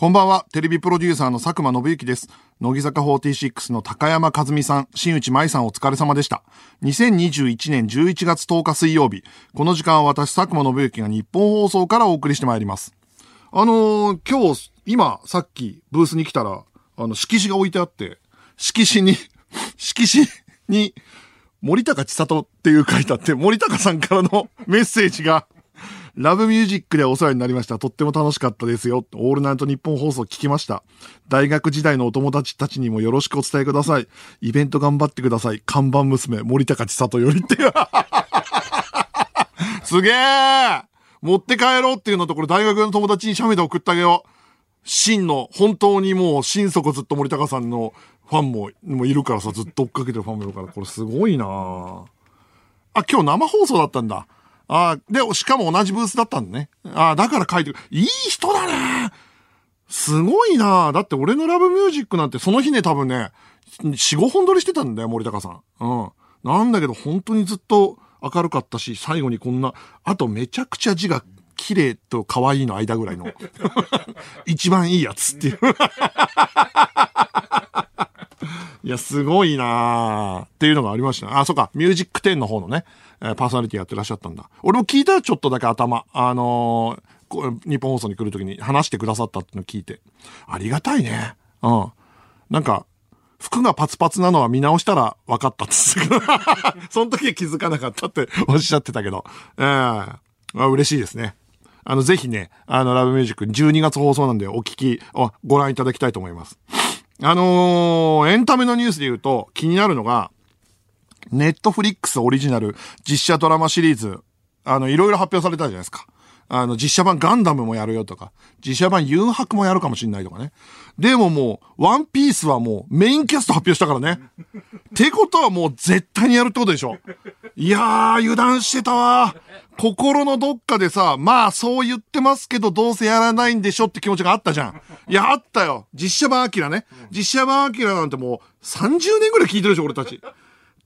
こんばんは、テレビプロデューサーの佐久間信之です。乃木坂46の高山和美さん、新内舞さんお疲れ様でした。2021年11月10日水曜日、この時間は私佐久間信之が日本放送からお送りしてまいります。あのー今日、今、さっきブースに来たら、あの、色紙が置いてあって、色紙に、色紙に、森高千里っていう書いてあって、森高さんからのメッセージが、ラブミュージックでお世話になりました。とっても楽しかったですよ。オールナイト日本放送聞きました。大学時代のお友達たちにもよろしくお伝えください。イベント頑張ってください。看板娘、森高千里よりって。すげえ持って帰ろうっていうのと、これ大学の友達に写メで送ってあげよう。真の、本当にもう、心底ずっと森高さんのファンも、もいるからさ、ずっと追っかけてるファンもいるから、これすごいなあ、今日生放送だったんだ。ああで、しかも同じブースだったんだね。ああだから書いてる。いい人だねすごいなだって俺のラブミュージックなんてその日ね多分ね、4、5本撮りしてたんだよ、森高さん。うん。なんだけど本当にずっと明るかったし、最後にこんな、あとめちゃくちゃ字が綺麗と可愛いの間ぐらいの。一番いいやつっていう。いや、すごいなーっていうのがありました。あ、そうか、ミュージック10の方のね、えーパーソナリティやってらっしゃったんだ。俺も聞いたよ、ちょっとだけ頭。あのー日本放送に来るときに話してくださったってのを聞いて。ありがたいね。うん。なんか、服がパツパツなのは見直したら分かったっつって。その時は気づかなかったって おっしゃってたけど。ええあ嬉しいですね。あの、ぜひね、あの、ラブミュージック12月放送なんでお聞き、おご覧いただきたいと思います。あのーエンタメのニュースで言うと気になるのが、ネットフリックスオリジナル実写ドラマシリーズ、あの、いろいろ発表されたじゃないですか。あの、実写版ガンダムもやるよとか、実写版誘白もやるかもしんないとかね。でももう、ワンピースはもうメインキャスト発表したからね。ってことはもう絶対にやるってことでしょ。いやー、油断してたわ。心のどっかでさ、まあそう言ってますけどどうせやらないんでしょって気持ちがあったじゃん。いや、あったよ。実写版アキラね。実写版アキラなんてもう30年ぐらい聞いてるでしょ、俺たち。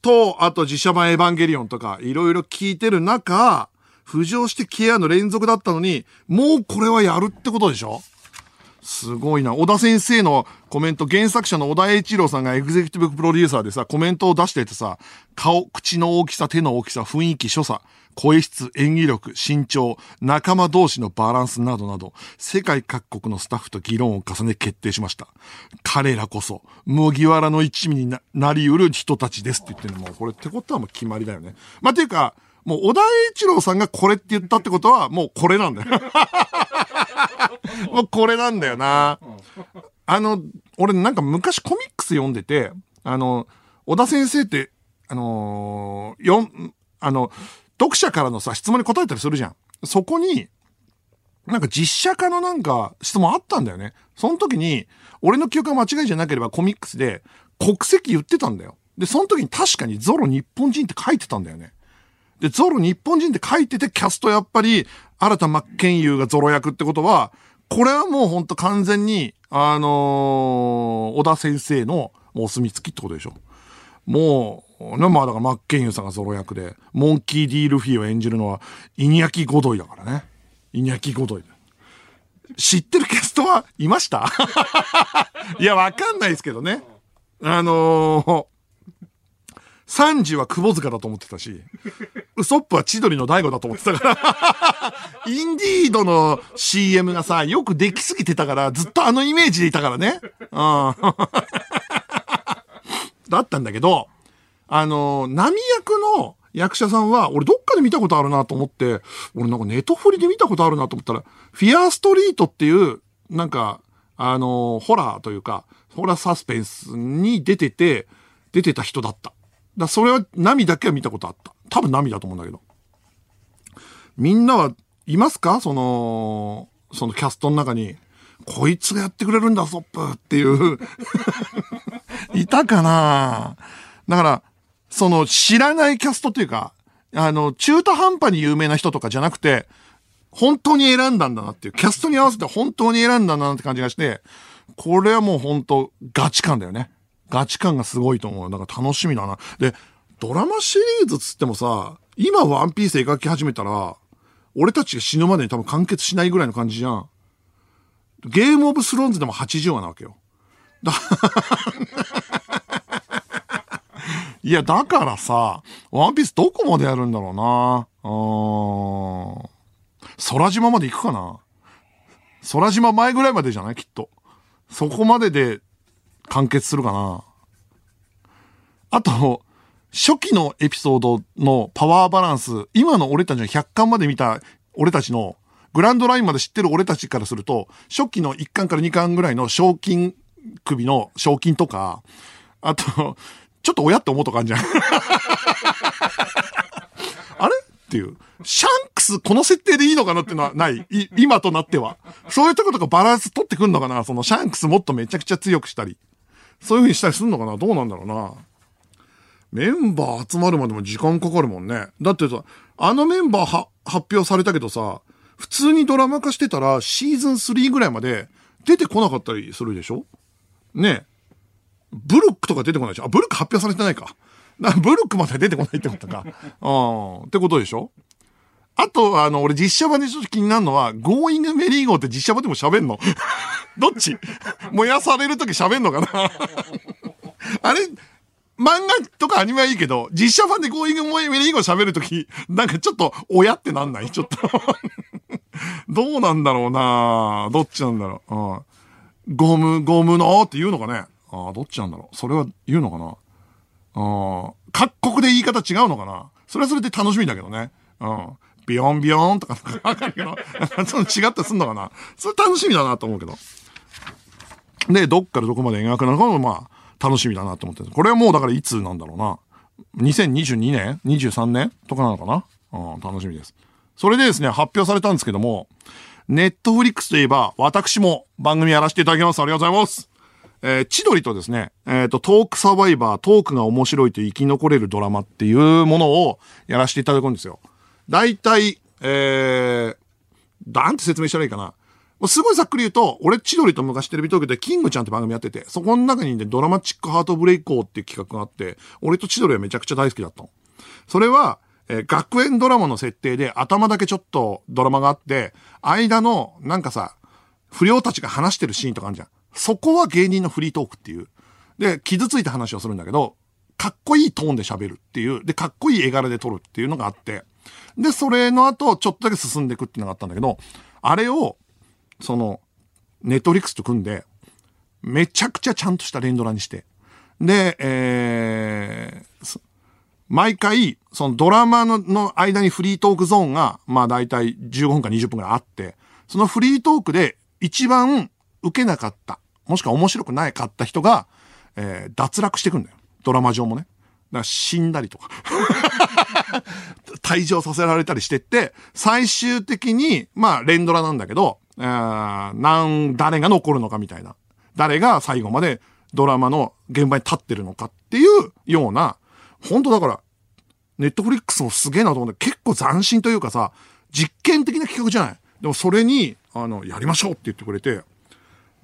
と、あと自社版エヴァンゲリオンとか、いろいろ聞いてる中、浮上してケアの連続だったのに、もうこれはやるってことでしょ？すごいな。小田先生のコメント、原作者の小田栄一郎さんがエグゼクティブプロデューサーでさ、コメントを出しててさ、顔、口の大きさ、手の大きさ、雰囲気、所作、声質、演技力、身長、仲間同士のバランスなどなど、世界各国のスタッフと議論を重ね決定しました。彼らこそ、麦わらの一味になりうる人たちですって言ってるのも、これってことはもう決まりだよね。まあ、ていうか、もう小田栄一郎さんがこれって言ったってことは、もうこれなんだよ。もうこれなんだよな。あの、俺なんか昔コミックス読んでて、あの、小田先生って、あのーよん、あの、読者からのさ、質問に答えたりするじゃん。そこに、なんか実写化のなんか質問あったんだよね。その時に、俺の記憶が間違いじゃなければコミックスで国籍言ってたんだよ。で、その時に確かにゾロ日本人って書いてたんだよね。で、ゾロ日本人って書いてて、キャストやっぱり、新田真剣佑がゾロ役ってことは、これはもうほんと完全に、あのー小田先生のもうお墨付きってことでしょ。もう、ね、まあだから真剣佑さんがゾロ役で、モンキー・ディ・ルフィを演じるのは、イニャキ・ゴドイだからね。イニャキ・ゴドイ。知ってるキャストはいました？いや、わかんないですけどね。あのー、サンジは窪塚だと思ってたし、ウソップは千鳥の大悟だと思ってたから、インディードの CM がさ、よくできすぎてたから、ずっとあのイメージでいたからね。うん。だったんだけど、あの、波役の役者さんは、俺どっかで見たことあるなと思って、俺なんかネトフリで見たことあるなと思ったら、フィアーストリートっていう、なんか、あの、ホラーというか、ホラーサスペンスに出てて、出てた人だった。だそれは、ナミだけは見たことあった。多分ナミだと思うんだけど。みんなはいますか？その、そのキャストの中に、こいつがやってくれるんだ、ソップっていう。いたかな？だから、その知らないキャストっていうか、あの、中途半端に有名な人とかじゃなくて、本当に選んだんだなっていう、キャストに合わせて本当に選んだんだなって感じがして、これはもう本当ガチ感だよね。ガチ感がすごいと思う。だから楽しみだな。で、ドラマシリーズっつってもさ、今ワンピース描き始めたら、俺たちが死ぬまでに多分完結しないぐらいの感じじゃん。ゲームオブスローンズでも80話なわけよ。いや、だからさ、ワンピースどこまでやるんだろうな。うん。空島まで行くかな空島前ぐらいまでじゃない？きっと。そこまでで完結するかな。あと、初期のエピソードのパワーバランス、今の俺たちの100巻まで見た俺たちのグランドラインまで知ってる俺たちからすると、初期の1巻から2巻ぐらいの賞金首の賞金とか、あと、ちょっと親って思うとかあるじゃん。あれ？っていう。シャンクスこの設定でいいのかなっていうのはないい今となっては。そういうとことかバランス取ってくんのかな？そのシャンクスもっとめちゃくちゃ強くしたり。そういう風にしたりすんのかな？どうなんだろうな。メンバー集まるまでも時間かかるもんね。だってさ、あのメンバーは発表されたけどさ、普通にドラマ化してたらシーズン3ぐらいまで出てこなかったりするでしょ？ねブルックとか出てこないでしょ？あ、ブルック発表されてないか。ブルックまで出てこないってことか。うん。ってことでしょ？あと、あの、俺実写版でちょっと気になるのは、ゴーイングメリーゴーって実写版でも喋んのどっち？燃やされるとき喋んのかな？あれ、漫画とかアニメはいいけど、実写版でゴーイングメリーゴー喋るとき、なんかちょっと、おやってなんない？ちょっと どうなんだろうな？どっちなんだろう？うん。ゴム、ゴムのって言うのかね？ああ、どっちなんだろう？それは言うのかな？あ、各国で言い方違うのかな？それはそれで楽しみだけどね。うん。ビヨンビヨンとかわかるけど、その違ってすんのかな？それ楽しみだなと思うけど。で、どっからどこまで描くのかもまあ、楽しみだなと思ってこれはもうだからいつなんだろうな。2022年 ?23 年とかなのかな？うん、楽しみです。それでですね、発表されたんですけども、ネットフリックスといえば、私も番組やらせていただきます。ありがとうございます。えー、千鳥とですね、えっ、ー、と、トークサバイバー、トークが面白いと生き残れるドラマっていうものをやらせていただくんですよ。大体、えー、なんて説明したらいいかな。すごいざっくり言うと、俺、千鳥と昔テレビ東京でキングちゃんって番組やってて、そこの中にね、ドラマチックハートブレイクっていう企画があって、俺と千鳥はめちゃくちゃ大好きだったの。それは、えー、学園ドラマの設定で頭だけちょっとドラマがあって、間の、なんかさ、不良たちが話してるシーンとかあるじゃん。そこは芸人のフリートークっていう。で、傷ついた話をするんだけど、かっこいいトーンで喋るっていう。で、かっこいい絵柄で撮るっていうのがあって。で、それの後、ちょっとだけ進んでいくっていうのがあったんだけど、あれを、その、ネットリックスと組んで、めちゃくちゃちゃんとした連ドラにして。で、えー、毎回、そのドラマのの間にフリートークゾーンが、まあ大体15分か20分くらいあって、そのフリートークで一番受けなかった、もしくは面白くないかった人が、えー、脱落していくんだよ。ドラマ上もね。だから死んだりとか 退場させられたりしてって、最終的に、まあ、連ドラなんだけど、えー、なん、誰が残るのかみたいな。誰が最後までドラマの現場に立ってるのかっていうような、本当だから、ネットフリックスもすげえなと思って、結構斬新というかさ、実験的な企画じゃない。でもそれに、あの、やりましょうって言ってくれて、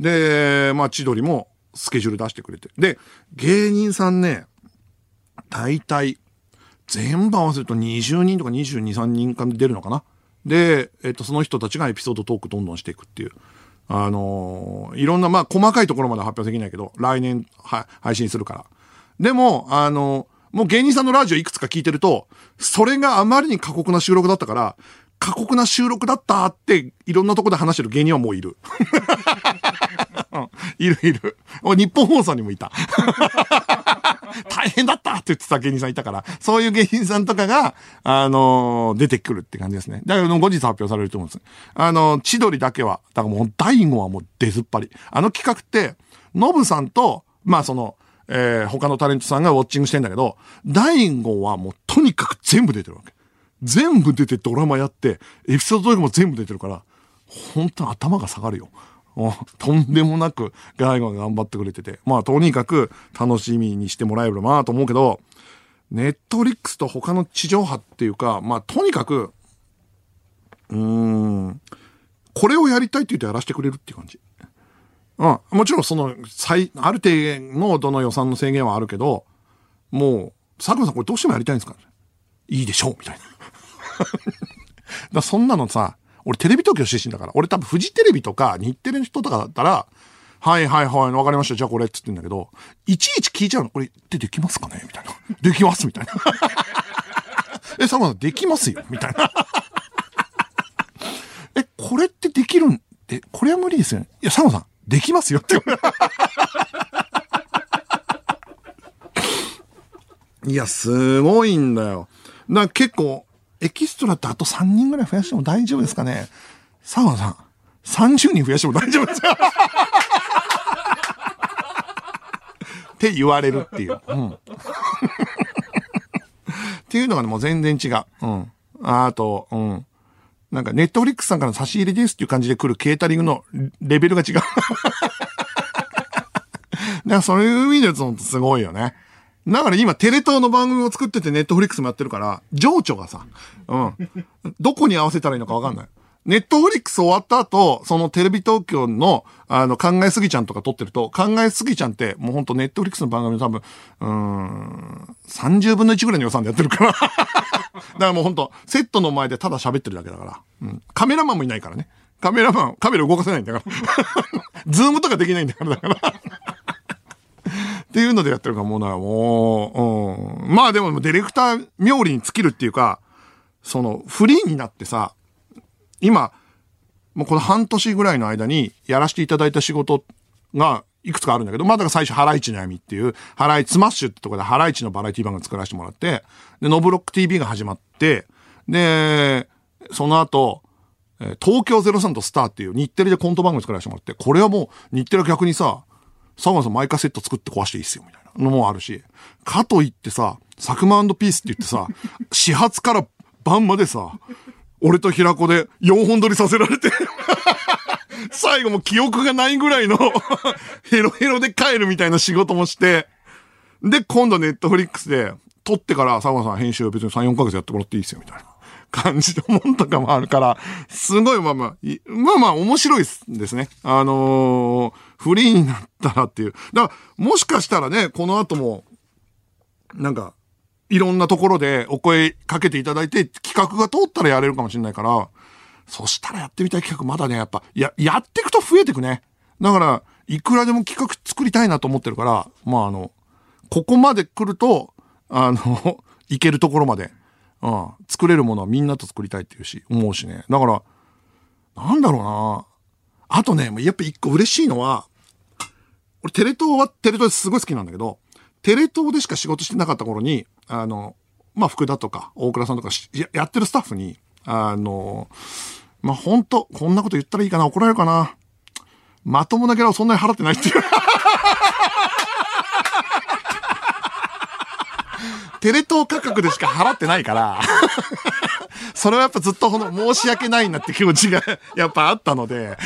で、まあ、千鳥もスケジュール出してくれて。で、芸人さんね、大体、全部合わせると20人とか22、3人か出るのかな。で、えっと、その人たちがエピソードトークどんどんしていくっていう。あのー、いろんな、まあ、細かいところまで発表できないけど、来年、は、配信するから。でも、あのー、もう芸人さんのラジオいくつか聞いてると、それがあまりに過酷な収録だったから、過酷な収録だったって、いろんなとこで話してる芸人はもういる。うんいるいる。日本放送にもいた。大変だったって言ってた芸人さんいたから、そういう芸人さんとかが、あのー、出てくるって感じですね。だから後日発表されると思うんです。あのー、千鳥だけは、だからもう第5はもう出ずっぱり。あの企画って、ノブさんと、まあその、えー、他のタレントさんがウォッチングしてんだけど、第5はもうとにかく全部出てるわけ。全部出てドラマやって、エピソードトークも全部出てるから、本当頭が下がるよ。もうとんでもなくガイガが頑張ってくれてて、まあとにかく楽しみにしてもらえればなと思うけど、ネットリックスと他の地上波っていうか、まあとにかく、うーん、これをやりたいって言うとやらせてくれるっていう感じ。うん。もちろんその、最、ある程度のどの予算の制限はあるけど、もう、佐久間さんこれどうしてもやりたいんですかいいでしょうみたいな。だそんなのさ、俺テレビ東京出身だから。俺多分フジテレビとか日テレの人とかだったら、はいはいはい、わかりました。じゃあこれっつってんだけど、いちいち聞いちゃうの。これってできますかね？みたいな。できます？みたいな。え、佐久間さんできますよ？みたいな。え、これってできるん？で、これは無理ですよね。いや、佐久間さん、できますよって。いや、すごいんだよ。だから結構、エキストラってあと3人ぐらい増やしても大丈夫ですかね？佐久間さん、30人増やしても大丈夫ですか って言われるっていう。うん。っていうのがね、もう全然違う。うん。あと、うん。なんか、ネットフリックスさんからの差し入れですっていう感じで来るケータリングのレベルが違う。だからそういう意味で言うとすごいよね。だから今、テレ東の番組を作っててネットフリックスもやってるから、情緒がさ、うん。どこに合わせたらいいのかわかんない。ネットフリックス終わった後、そのテレビ東京の、あの、考えすぎちゃんとか撮ってると、考えすぎちゃんって、もうほんとネットフリックスの番組の多分、うーん、30分の1ぐらいの予算でやってるから。だからもうほんと、セットの前でただ喋ってるだけだから。うん。カメラマンもいないからね。カメラマン、カメラ動かせないんだから。ズームとかできないんだから、だから。っていうのでやってるから、もうな、もう、うん。まあでも、ディレクター冥利に尽きるっていうか、その、フリーになってさ、今、もうこの半年ぐらいの間にやらせていただいた仕事がいくつかあるんだけど、まあだから最初、ハライチの闇っていう、ハライチスマッシュってとこでハライチのバラエティ番組作らせてもらって、で、ノブロック TV が始まって、で、その後、東京03とスターっていう日テレでコント番組作らせてもらって、これはもう日テレは逆にさ、佐久間さん毎回セット作って壊していいっすよ、みたいなのもあるし、かといってさ、サクマピースって言ってさ、始発から晩までさ、俺と平子で4本撮りさせられて、最後も記憶がないぐらいの ヘロヘロで帰るみたいな仕事もして、で、今度ネットフリックスで、撮ってから佐賀さん編集別に3、4ヶ月やってもらっていいですよ、みたいな。感じのもんとかもあるから、すごいまあまあ、まあまあ面白いですね。あのーフリーになったらっていう。だから、もしかしたらね、この後も、なんか、いろんなところでお声かけていただいて、企画が通ったらやれるかもしれないから、そしたらやってみたい企画まだね、やっぱ、や、やっていくと増えていくね。だから、いくらでも企画作りたいなと思ってるから、まああの、ここまで来ると、あの、いけるところまで、うん、作れるものはみんなと作りたいっていうし、思うしね。だから、なんだろうなあとね、もうやっぱ一個嬉しいのは、俺テレ東はテレ東ですごい好きなんだけど、テレ東でしか仕事してなかった頃に、あの、まあ、福田とか大倉さんとかややってるスタッフに、あの、まあ、本当こんなこと言ったらいいかな怒られるかなまともなギャラをそんなに払ってないっていう。テレ東価格でしか払ってないから、それはやっぱずっとほの申し訳ないなって気持ちがやっぱあったので、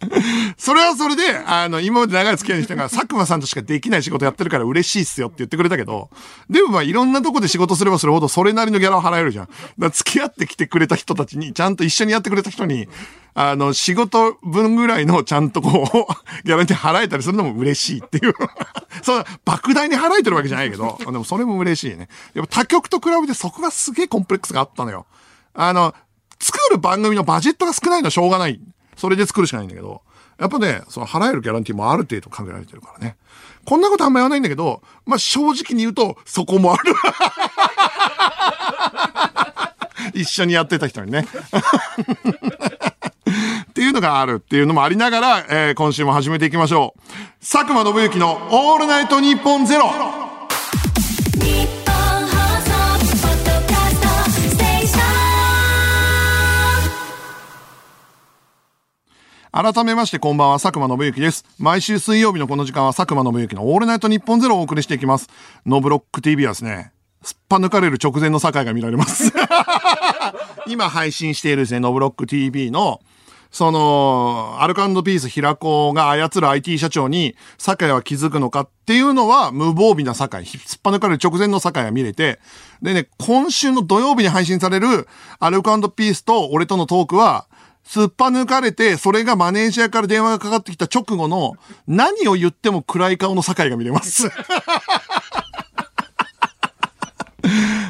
それはそれで、あの、今まで長い付き合いの人が、佐久間さんとしかできない仕事やってるから嬉しいっすよって言ってくれたけど、でもまあいろんなとこで仕事すればするほどそれなりのギャラを払えるじゃん。だから付き合ってきてくれた人たちに、ちゃんと一緒にやってくれた人に、あの、仕事分ぐらいのちゃんとこう、ギャラに払えたりするのも嬉しいっていう。そんな、莫大に払えてるわけじゃないけど、でもそれも嬉しいね。やっぱ他局と比べてそこがすげえコンプレックスがあったのよ。あの、作る番組のバジェットが少ないのはしょうがない。それで作るしかないんだけど、やっぱね、その払えるギャランティーもある程度考えられてるからね。こんなことあんま言わないんだけど、まあ正直に言うと、そこもある。一緒にやってた人にね。っていうのがあるっていうのもありながら、えー今週も始めていきましょう。佐久間信之のオールナイトニッポンゼロ改めましてこんばんは、佐久間信之です。毎週水曜日のこの時間は佐久間信之のオールナイトニッポンゼロをお送りしていきます。ノブロック TV はですね、すっぱ抜かれる直前の境が見られます。今配信しているですね、ノブロック TV の、その、アルカンドピース平子が操る IT 社長に、酒井は気づくのかっていうのは、無防備な酒井、すっぱ抜かれる直前の酒井が見れて、でね、今週の土曜日に配信される、アルカンドピースと俺とのトークは、すっぱ抜かれて、それがマネージャーから電話がかかってきた直後の、何を言っても暗い顔の酒井が見れます。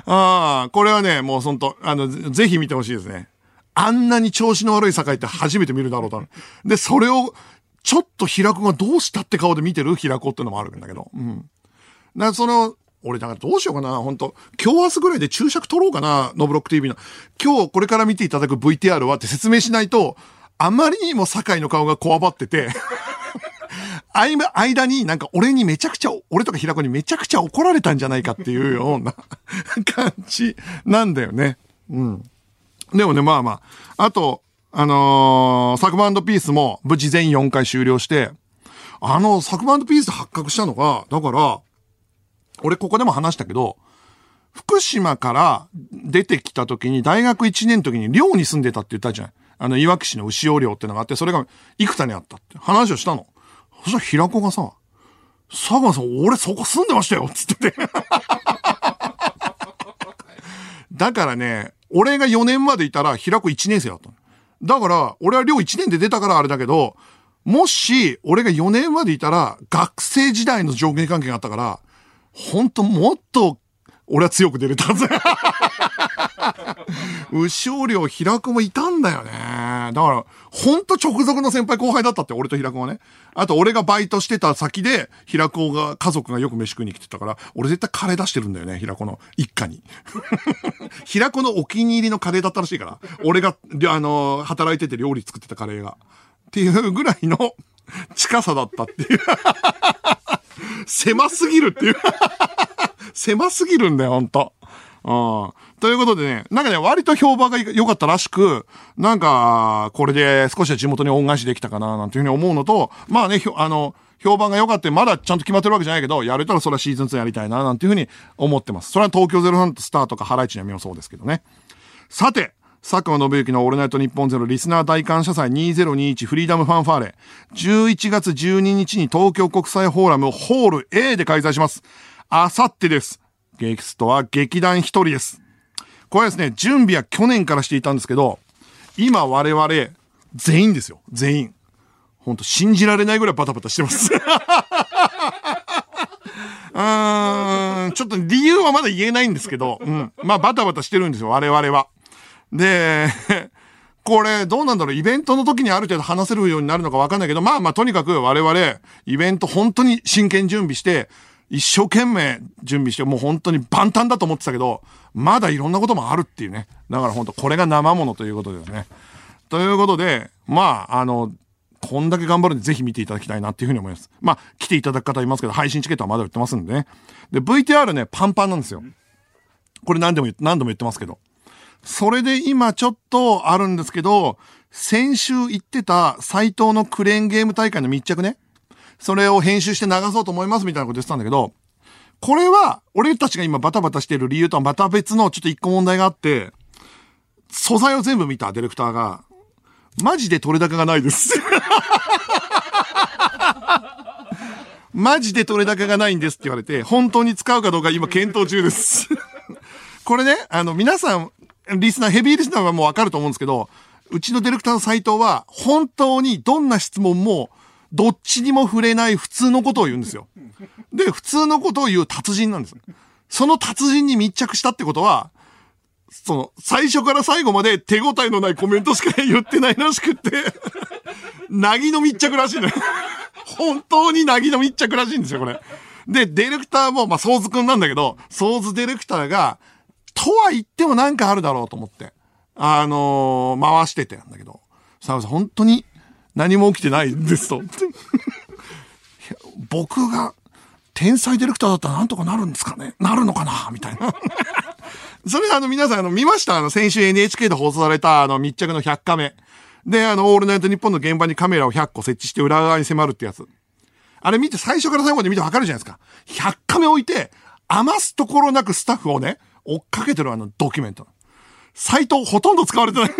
ああ、これはね、もうほんと、あの、ぜひ見てほしいですね。あんなに調子の悪い酒井って初めて見るだろうと。で、それを、ちょっと平子がどうしたって顔で見てる平子ってのもあるんだけど。うん。だからその、俺だからどうしようかな、本当今日明日ぐらいで注釈取ろうかな、ノブロック TV の。今日これから見ていただく VTR はって説明しないと、あまりにも酒井の顔がこわばってて、間間になんか俺にめちゃくちゃ、俺とか平子にめちゃくちゃ怒られたんじゃないかっていうような 感じなんだよね。うん。でもね、まあまあ。あと、あのー、サクマピースも無事全4回終了して、あの、サクマピース発覚したのが、だから、俺ここでも話したけど、福島から出てきた時に、大学1年の時に寮に住んでたって言ったじゃん。あの、いわき市の牛尾寮ってのがあって、それが幾多にあったって話をしたの。そしたら平子がさ、佐久間さん、俺そこ住んでましたよつってて。だからね、俺が4年までいたら平子1年生だったの。だから、俺は寮1年で出たからあれだけど、もし、俺が4年までいたら、学生時代の上下関係があったから、ほんともっと、俺は強く出れたはず。牛尾寮平子もいたんだよね。だから、ほんと直属の先輩後輩だったって、俺と平子はね。あと、俺がバイトしてた先で、平子が、家族がよく飯食いに来てたから、俺絶対カレー出してるんだよね、平子の一家に。平子のお気に入りのカレーだったらしいから。俺が、あの、働いてて料理作ってたカレーが。っていうぐらいの近さだったっていう。狭すぎるっていう。狭すぎるんだよ、ほんと。うん。ということでね、なんかね、割と評判が良かったらしく、なんか、これで少しは地元に恩返しできたかな、なんていうふうに思うのと、まあね、あの、評判が良かったまだちゃんと決まってるわけじゃないけど、やれたらそれはシーズン2やりたいな、なんていうふうに思ってます。それは東京03スターとかハライチのみもそうですけどね。さて、佐久間信之のオールナイトニッポンゼロリスナー大感謝祭2021フリーダムファンファーレ。11月12日に東京国際フォーラムホール A で開催します。あさってです。ゲストは劇団一人です。これですね、準備は去年からしていたんですけど、今我々全員ですよ。全員。ほんと信じられないぐらいバタバタしてます。うーん、ちょっと理由はまだ言えないんですけど、うん。まあバタバタしてるんですよ、我々は。で、これどうなんだろう？イベントの時にある程度話せるようになるのかわかんないけど、まあまあとにかく我々、イベント本当に真剣準備して、一生懸命準備して、もう本当に万端だと思ってたけど、まだいろんなこともあるっていうね。だから本当これが生ものということですね。ということで、まあ、あの、こんだけ頑張るんでぜひ見ていただきたいなっていうふうに思います。まあ、来ていただく方いますけど、配信チケットはまだ売ってますんでね。で、VTR ね、パンパンなんですよ。これ何でも、何度も言ってますけど。それで今ちょっとあるんですけど、先週言ってた斎藤のクレーンゲーム大会の密着ね。それを編集して流そうと思いますみたいなこと言ってたんだけど、これは、俺たちが今バタバタしてる理由とはまた別のちょっと一個問題があって、素材を全部見たディレクターが、マジで取れ高がないです。マジで取れ高がないんですって言われて、本当に使うかどうか今検討中です。これね、あの、皆さん、リスナー、ヘビーリスナーはもうわかると思うんですけど、うちのディレクターの斎藤は、本当にどんな質問も、どっちにも触れない普通のことを言うんですよ。で、普通のことを言う達人なんです。その達人に密着したってことは、その、最初から最後まで手応えのないコメントしか言ってないらしくって、なぎの密着らしいのよ。本当になぎの密着らしいんですよ、これ。で、ディレクターも、まあ、ソーズくんなんだけど、ソーズディレクターが、とは言ってもなんかあるだろうと思って、あのー回しててんだけど、さあさん、本当に何も起きてないんですと。僕が天才ディレクターだったらなんとかなるんですかねなるのかなみたいな。それあの皆さんあの見ました？あの先週 NHK で放送されたあの密着の100カメ。で、あの、オールナイトニッポンの現場にカメラを100個設置して裏側に迫るってやつ。あれ見て最初から最後まで見てわかるじゃないですか。100カメ置いて、余すところなくスタッフをね、追っかけてるあのドキュメント。サイトほとんど使われてない。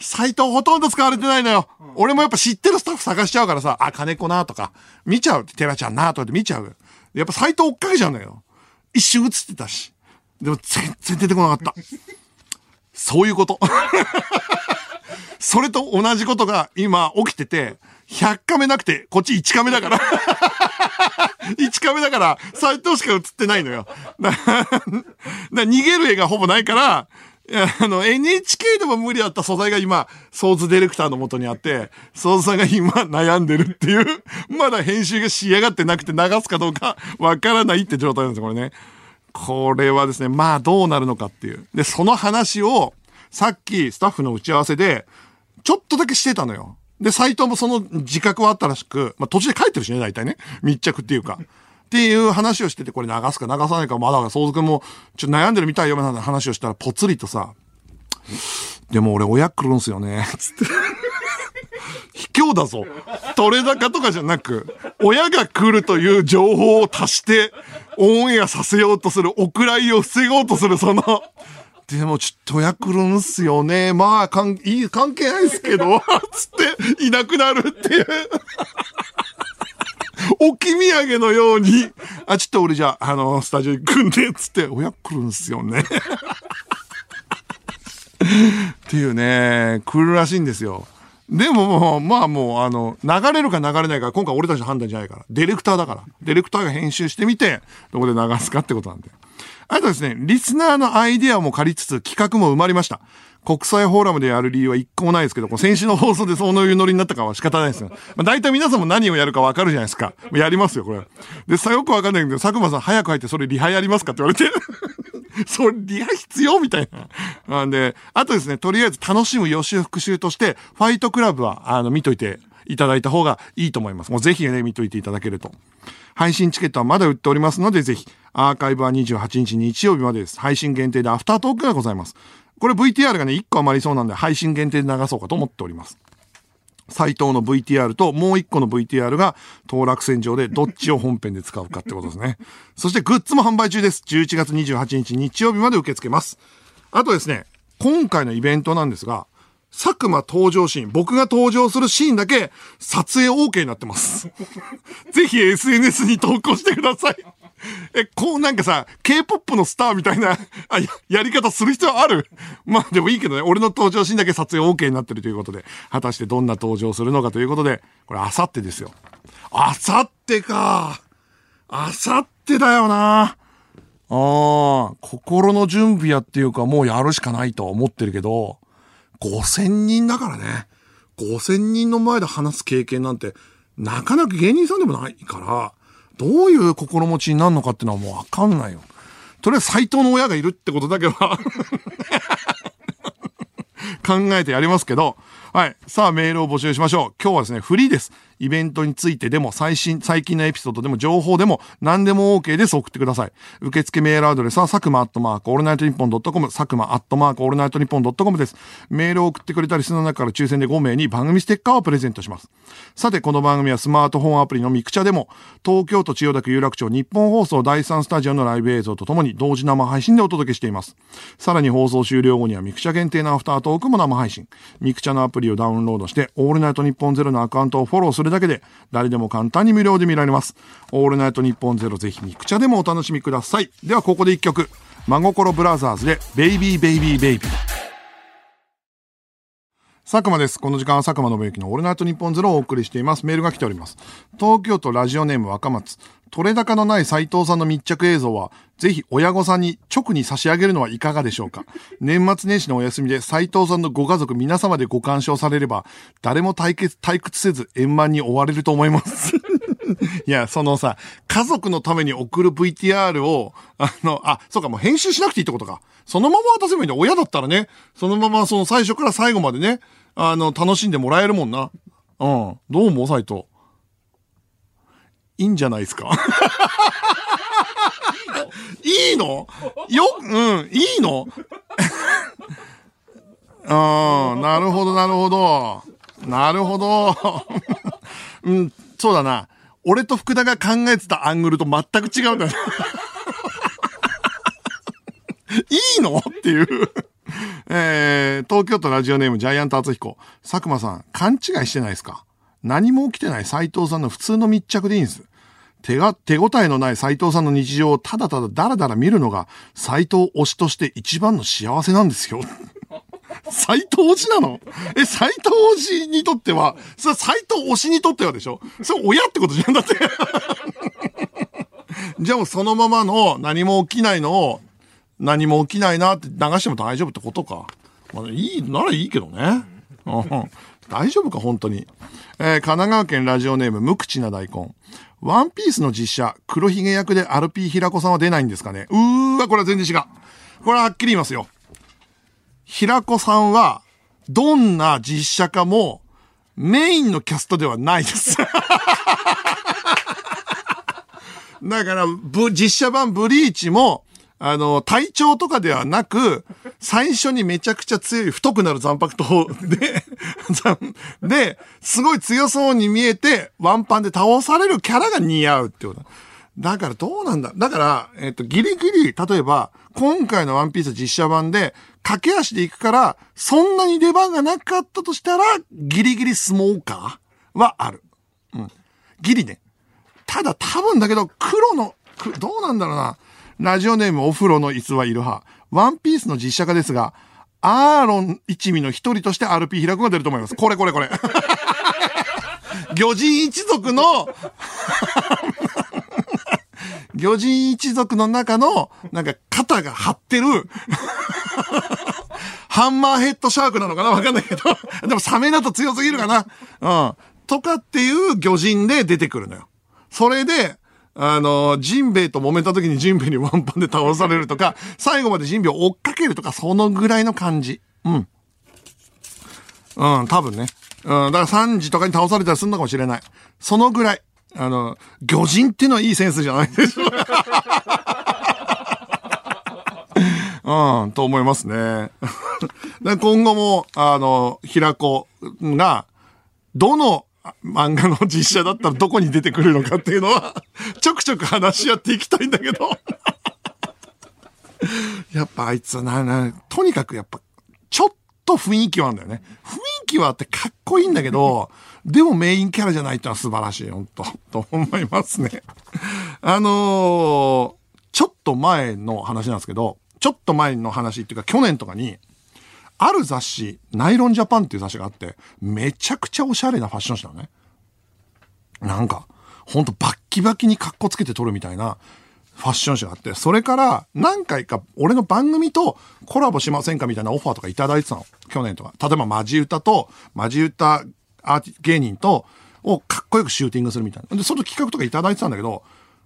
サイトほとんど使われてないのよ。俺もやっぱ知ってるスタッフ探しちゃうからさ、あ、金子なとか、見ちゃう。テラちゃんなとかって見ちゃう。やっぱサイト追っかけちゃうんだけど。一瞬映ってたし。でも全然出てこなかった。そういうこと。それと同じことが今起きてて、100カメなくて、こっち1カメだから。1カメだから、斎藤しか映ってないのよ。だ逃げる絵がほぼないから、あの、NHK でも無理だった素材が今、ソーズディレクターの元にあって、ソーズさんが今悩んでるっていう、まだ編集が仕上がってなくて流すかどうかわからないって状態なんですよ、これね。これはですね、まあどうなるのかっていう。で、その話を、さっきスタッフの打ち合わせで、ちょっとだけしてたのよ。で、斎藤もその自覚はあったらしく、まあ途中で帰ってるしね、大体ね。密着っていうか。っていう話をしてて、これ流すか流さないか、まだ、相続も、ちょっと悩んでるみたいよ、みたいな話をしたら、ぽつりとさ、でも俺親来るんすよね、つって。卑怯だぞ。取れ高とかじゃなく、親が来るという情報を足して、オンエアさせようとする、お蔵入りを防ごうとする、その、でもちょっと親来るんすよね。まあ、かん、いい、関係ないですけど、つって、いなくなるっていう。置き土産のように、あ、ちょっと俺じゃあ、あの、スタジオ行くんで、つって、親来るんすよね。っていうね、来るらしいんですよ。でももう、まあもう、あの、流れるか流れないか、今回俺たちの判断じゃないから。ディレクターだから。ディレクターが編集してみて、どこで流すかってことなんで。あとですね、リスナーのアイデアも借りつつ企画も生まれました。国際フォーラムでやる理由は一個もないですけど、こう先週の放送でそういうノリになったかは仕方ないですよ。まあ、大体皆さんも何をやるかわかるじゃないですか。やりますよ、これ。で、さ、よくわかんないけど、佐久間さん早く入ってそれリハやりますかって言われて。それリハ必要みたいな。なんで、あとですね、とりあえず楽しむ予習復習として、ファイトクラブは、あの、見といていただいた方がいいと思います。もうぜひね、見といていただけると。配信チケットはまだ売っておりますので、ぜひ、アーカイブは28日日曜日までです。配信限定でアフタートークがございます。これ VTR がね、1個余りそうなんで、配信限定で流そうかと思っております。斎藤の VTR ともう一個の VTR が当落線上でどっちを本編で使うかってことですね。そしてグッズも販売中です。11月28日日曜日まで受け付けます。あとですね、今回のイベントなんですが、佐久間登場シーン、僕が登場するシーンだけ撮影 OK になってます。ぜひ SNS に投稿してください。え、こうなんかさ、K-POP のスターみたいなあややり方する必要ある？まあでもいいけどね、俺の登場シーンだけ撮影 OK になってるということで、果たしてどんな登場するのかということで、これあさってですよ。あさってか。あさってだよな。ああ、心の準備やっていうかもうやるしかないと思ってるけど、5000人だからね。5000人の前で話す経験なんて、なかなか芸人さんでもないから、どういう心持ちになるのかっていうのはもうわかんないよ。とりあえず斎藤の親がいるってことだけは 考えてやりますけど、はい。さあ、メールを募集しましょう。今日はですね、フリーです。イベントについてでも、最新、最近のエピソードでも、情報でも、何でも OK です。送ってください。受付メールアドレスは、佐久間アットマーク、オールナイトニッポンドットコム、佐久間アットマーク、オールナイトニッポンドットコムです。メールを送ってくれたリスナーの中から抽選で5名に番組ステッカーをプレゼントします。さて、この番組はスマートフォンアプリのミクチャでも、東京都千代田区有楽町ニッポン放送第3スタジオのライブ映像とともに同時生配信でお届けしています。さらに放送終了後にはミクチャ限定のアフタートークも生配信。ミクチャのアプリをダウンロードして、オールナイトニッポンゼロのアカウントをフォローするだけで、誰でも簡単に無料で見られます。オールナイトニッポンゼロぜひミクチャでもお楽しみください。ではここで一曲。真心ブラザーズで、ベイビーベイビーベイビー。佐久間です。この時間は佐久間宣行のオールナイトニッポンゼロをお送りしています。メールが来ております。東京都ラジオネーム若松。取れ高のない斉藤さんの密着映像は、ぜひ親御さんに直に差し上げるのはいかがでしょうか？年末年始のお休みで斉藤さんのご家族皆様でご鑑賞されれば、誰も対決、退屈せず円満に終われると思います。いや、そのさ、家族のために送る VTR を、あの、あ、そうか、もう編集しなくていいってことか。そのまま渡せばいいんだ。親だったらね、そのままその最初から最後までね、あの、楽しんでもらえるもんな。うん。どう思う？斉藤。いいんじゃないですか？いいの？よ、うん、いいの？うん、なるほど、なるほど。なるほど。うん、そうだな。俺と福田が考えてたアングルと全く違うんだよ。いいの？っていう。えー、東京都ラジオネームジャイアント厚彦。佐久間さん、勘違いしてないですか？何も起きてない斉藤さんの普通の密着でいいんです。手が、手応えのない斉藤さんの日常をただただダラダラ見るのが斉藤推しとして一番の幸せなんですよ。斎藤推しなの？え、斎藤推しにとっては、それ斎藤推しにとってはでしょ？それ親ってことじゃんだって。じゃあもうそのままの何も起きないのを、何も起きないなって流しても大丈夫ってことか。まあ、いい、ならいいけどね。うん大丈夫か、本当に。えー神奈川県ラジオネーム、無口な大根。ワンピースの実写、黒ひげ役でアルピー平子さんは出ないんですかねうーわ、これは全然違う。これははっきり言いますよ。平子さんは、どんな実写化も、メインのキャストではないです。だから、ぶ実写版ブリーチも、あの、体調とかではなく、最初にめちゃくちゃ強い太くなる残白刀で、で、すごい強そうに見えて、ワンパンで倒されるキャラが似合うってこと。だからどうなんだだから、えっ、と、ギリギリ、例えば、今回のワンピース実写版で、駆け足で行くから、そんなに出番がなかったとしたら、ギリギリスモーカーはある。うん。ギリね。ただ多分だけど、黒の、どうなんだろうな。ラジオネームお風呂の逸話いる派。ワンピースの実写化ですが、アーロン一味の一人として RP 平子が出ると思います。これこれこれ。魚人一族の、魚人一族の中の、なんか肩が張ってる、ハンマーヘッドシャークなのかな？わかんないけど。でもサメだと強すぎるかな。うん。とかっていう魚人で出てくるのよ。それで、あの、ジンベエと揉めた時にジンベエにワンパンで倒されるとか、最後までジンベエを追っかけるとか、そのぐらいの感じ。うん。うん、多分ね。うん、だから3時とかに倒されたりするのかもしれない。そのぐらい。あの、魚人っていうのはいいセンスじゃないでしょううん、と思いますね。で今後も、あの、平子が、どの漫画の実写だったらどこに出てくるのかっていうのは、ちょくちょく話し合っていきたいんだけど。やっぱあいつはな、な、とにかくやっぱ、ちょっと雰囲気はあるんだよね。雰囲気はあってかっこいいんだけど、でもメインキャラじゃないってのは素晴らしい、本当と思いますね。あのーちょっと前の話なんですけど、ちょっと前の話っていうか去年とかに、ある雑誌、ナイロンジャパンっていう雑誌があって、めちゃくちゃおしゃれなファッション誌なのね。なんか、ほんとバッキバキに格好つけて撮るみたいなファッション誌があって、それから何回か俺の番組とコラボしませんかみたいなオファーとかいただいてたの。去年とか。例えばマジ歌と、マジ歌アー芸人と、をかっこよくシューティングするみたいな。で、その企画とかいただいてたんだけど、